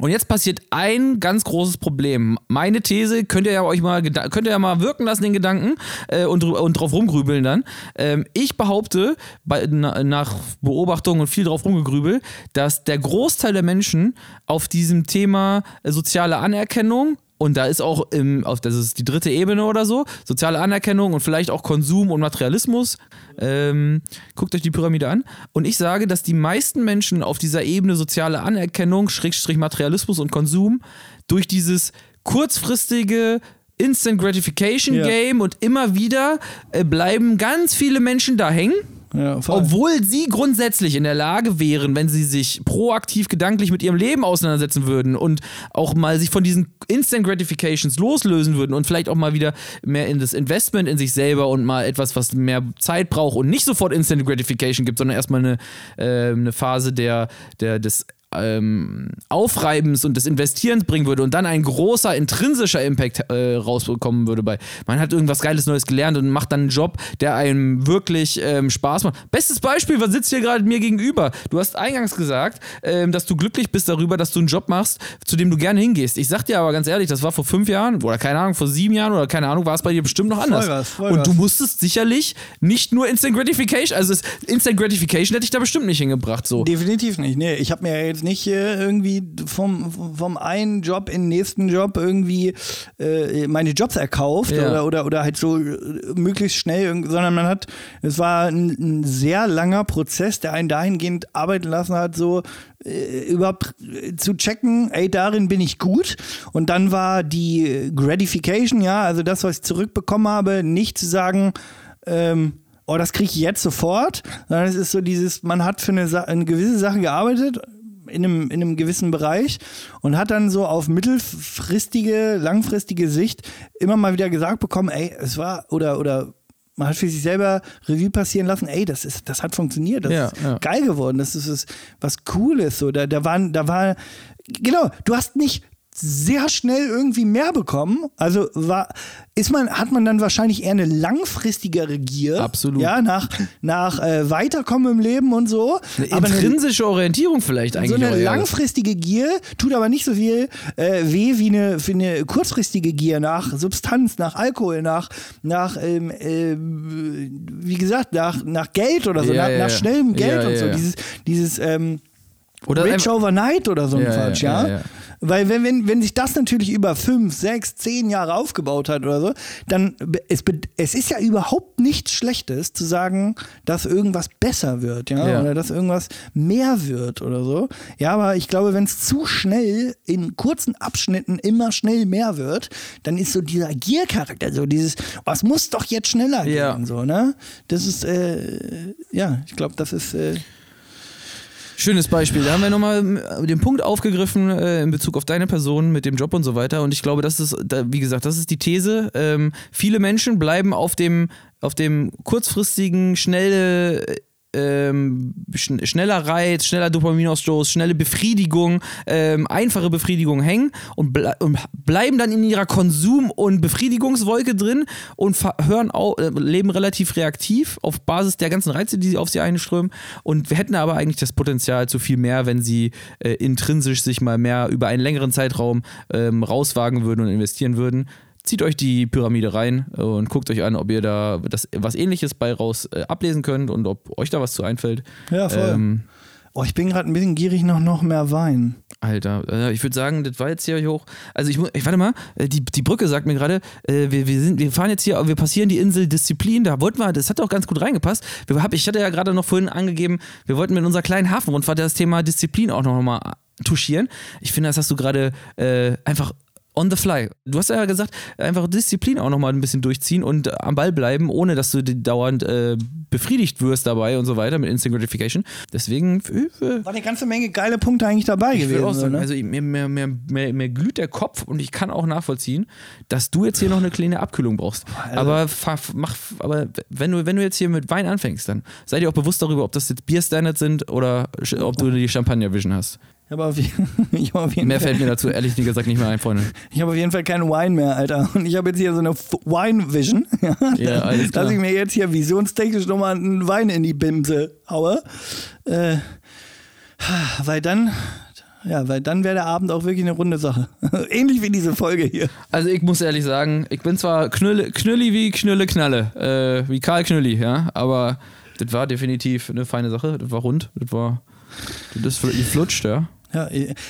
und jetzt passiert ein ganz großes Problem. Meine These könnt ihr ja euch mal könnt ihr ja mal wirken lassen den Gedanken äh, und, und drauf rumgrübeln dann. Ähm, ich behaupte bei, na, nach Beobachtung und viel drauf rumgegrübel, dass der Großteil der Menschen auf diesem Thema äh, soziale Anerkennung und da ist auch im, auf, das ist die dritte Ebene oder so, soziale Anerkennung und vielleicht auch Konsum und Materialismus. Ähm, guckt euch die Pyramide an. Und ich sage, dass die meisten Menschen auf dieser Ebene soziale Anerkennung, Schrägstrich Materialismus und Konsum durch dieses kurzfristige Instant Gratification Ja. Game und immer wieder äh, bleiben ganz viele Menschen da hängen. Ja. Obwohl sie grundsätzlich in der Lage wären, wenn sie sich proaktiv gedanklich mit ihrem Leben auseinandersetzen würden und auch mal sich von diesen Instant Gratifications loslösen würden und vielleicht auch mal wieder mehr in das Investment in sich selber und mal etwas, was mehr Zeit braucht und nicht sofort Instant Gratification gibt, sondern erstmal eine, äh, eine Phase der, der, des ähm, Aufreibens und des Investierens bringen würde und dann ein großer intrinsischer Impact äh, rausbekommen würde bei, man hat irgendwas Geiles Neues gelernt und macht dann einen Job, der einem wirklich ähm, Spaß macht. Bestes Beispiel, was sitzt hier gerade mir gegenüber? Du hast eingangs gesagt, ähm, dass du glücklich bist darüber, dass du einen Job machst, zu dem du gerne hingehst. Ich sag dir aber ganz ehrlich, das war vor fünf Jahren oder keine Ahnung, vor sieben Jahren oder keine Ahnung, war es bei dir bestimmt noch anders. Vollgas, und Vollgas. du musstest sicherlich nicht nur Instant Gratification, also Instant Gratification hätte ich da bestimmt nicht hingebracht. So. Definitiv nicht. Nee, ich habe mir ja jetzt nicht äh, irgendwie vom, vom einen Job in den nächsten Job irgendwie äh, meine Jobs erkauft Ja. oder, oder, oder halt so äh, möglichst schnell, sondern man hat, es war ein, ein sehr langer Prozess, der einen dahingehend arbeiten lassen hat, so äh, überhaupt äh, zu checken, ey, darin bin ich gut. Und dann war die Gratification, ja, also das, was ich zurückbekommen habe, nicht zu sagen, ähm, oh, das kriege ich jetzt sofort, sondern es ist so dieses, man hat für eine, Sa eine gewisse Sache gearbeitet, in einem, in einem gewissen Bereich und hat dann so auf mittelfristige, langfristige Sicht immer mal wieder gesagt bekommen, ey, es war, oder, oder man hat für sich selber Revue passieren lassen, ey, das ist, das hat funktioniert, das Ja, ist ja. geil geworden, das ist, ist was Cooles, so, da, da waren, da war, genau, du hast nicht sehr schnell irgendwie mehr bekommen. Also war, ist man, hat man dann wahrscheinlich eher eine langfristigere Gier. Absolut. Ja, nach, nach äh, Weiterkommen im Leben und so. Eine aber eine, intrinsische Orientierung vielleicht eigentlich. so eine eher. langfristige Gier tut aber nicht so viel äh, weh wie eine, wie eine kurzfristige Gier nach Substanz, nach Alkohol, nach, nach ähm, äh, wie gesagt, nach, nach Geld oder so, Ja, nach, ja, nach schnellem Geld Ja, und so. Dieses, dieses ähm, Oder Rich Overnight oder so ein Quatsch, ja. Ja, ja. Weil wenn, wenn, wenn sich das natürlich über fünf, sechs, zehn Jahre aufgebaut hat oder so, dann es, es ist ja überhaupt nichts Schlechtes zu sagen, dass irgendwas besser wird, ja, Ja. oder dass irgendwas mehr wird oder so. Ja, aber ich glaube, wenn es zu schnell in kurzen Abschnitten immer schnell mehr wird, dann ist so dieser Giercharakter, so dieses, oh, es muss doch jetzt schneller Ja. gehen, so, ne? Das ist, äh, ja, ich glaube, das ist, äh, Schönes Beispiel. Da haben wir nochmal den Punkt aufgegriffen äh, in Bezug auf deine Person mit dem Job und so weiter. Und ich glaube, das ist, da, wie gesagt, das ist die These. Ähm, viele Menschen bleiben auf dem, auf dem kurzfristigen, schnelle, ähm, schn schneller Reiz, schneller Dopaminausstoß, schnelle Befriedigung, ähm, einfache Befriedigung hängen und, ble und bleiben dann in ihrer Konsum- und Befriedigungswolke drin und hören au äh, leben relativ reaktiv auf Basis der ganzen Reize, die auf sie einströmen. Und hätten aber eigentlich das Potenzial zu viel mehr, wenn sie äh, intrinsisch sich mal mehr über einen längeren Zeitraum ähm, rauswagen würden und investieren würden. Zieht euch die Pyramide rein äh, und guckt euch an, ob ihr da das, was ähnliches bei raus äh, ablesen könnt und ob euch da was zu einfällt. Ja, voll. Ähm, oh, ich bin gerade ein bisschen gierig nach noch mehr Wein. Alter, äh, ich würde sagen, das war jetzt hier hoch. Also ich, ich warte mal, äh, die, die Brücke sagt mir gerade, äh, wir, wir, sind, wir fahren jetzt hier, wir passieren die Insel Disziplin, da wollten wir, das hat auch ganz gut reingepasst. Wir, hab, ich hatte ja gerade noch vorhin angegeben, wir wollten mit unserer kleinen Hafenrundfahrt das Thema Disziplin auch noch mal touchieren. Ich finde, das hast du gerade äh, einfach on the fly. Du hast ja gesagt, einfach Disziplin auch nochmal ein bisschen durchziehen und am Ball bleiben, ohne dass du dauernd äh, befriedigt wirst dabei und so weiter mit Instant Gratification. Deswegen äh, War eine ganze Menge geile Punkte eigentlich dabei ich gewesen. sagen, ne? also mir, mir, mir, mir, mir glüht der Kopf und ich kann auch nachvollziehen, dass du jetzt hier noch eine kleine Abkühlung brauchst. Aber, fa- mach, aber wenn, du, wenn du jetzt hier mit Wein anfängst, dann sei dir auch bewusst darüber, ob das jetzt Bierstandards sind oder ob du die Champagner-Vision hast. Habe auf, ich hab auf, jeden Mehr Fall- fällt mir dazu ehrlich gesagt nicht mehr ein, Freunde. ich hab auf jeden Fall keinen Wein mehr, Alter. Und ich habe jetzt hier so eine F- Wine-Vision. Ja, Ja, alles klar. Dass ich mir jetzt hier visionstechnisch nochmal einen Wein in die Bimse haue. Äh, weil dann, ja, weil dann wäre der Abend auch wirklich eine runde Sache. Ähnlich wie diese Folge hier. Also ich muss ehrlich sagen, ich bin zwar knülle, knülli wie Knülle Knalle, äh, wie Karl Knülli, ja, aber das war definitiv eine feine Sache, das war rund, das war, das ist flutscht, ja. Ja,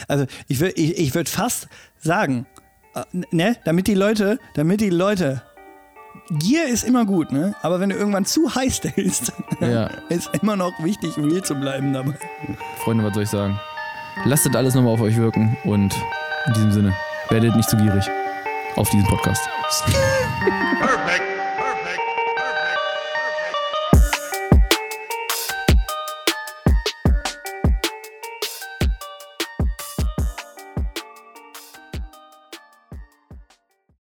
also ich würde ich, ich würd fast sagen, äh, ne, damit die Leute, damit die Leute, Gier ist immer gut, ne? Aber wenn du irgendwann zu heiß stellst, Ja. ist immer noch wichtig, real zu bleiben dabei. Freunde, was soll ich sagen? Lasst das alles nochmal auf euch wirken und in diesem Sinne, werdet nicht zu gierig auf diesen Podcast.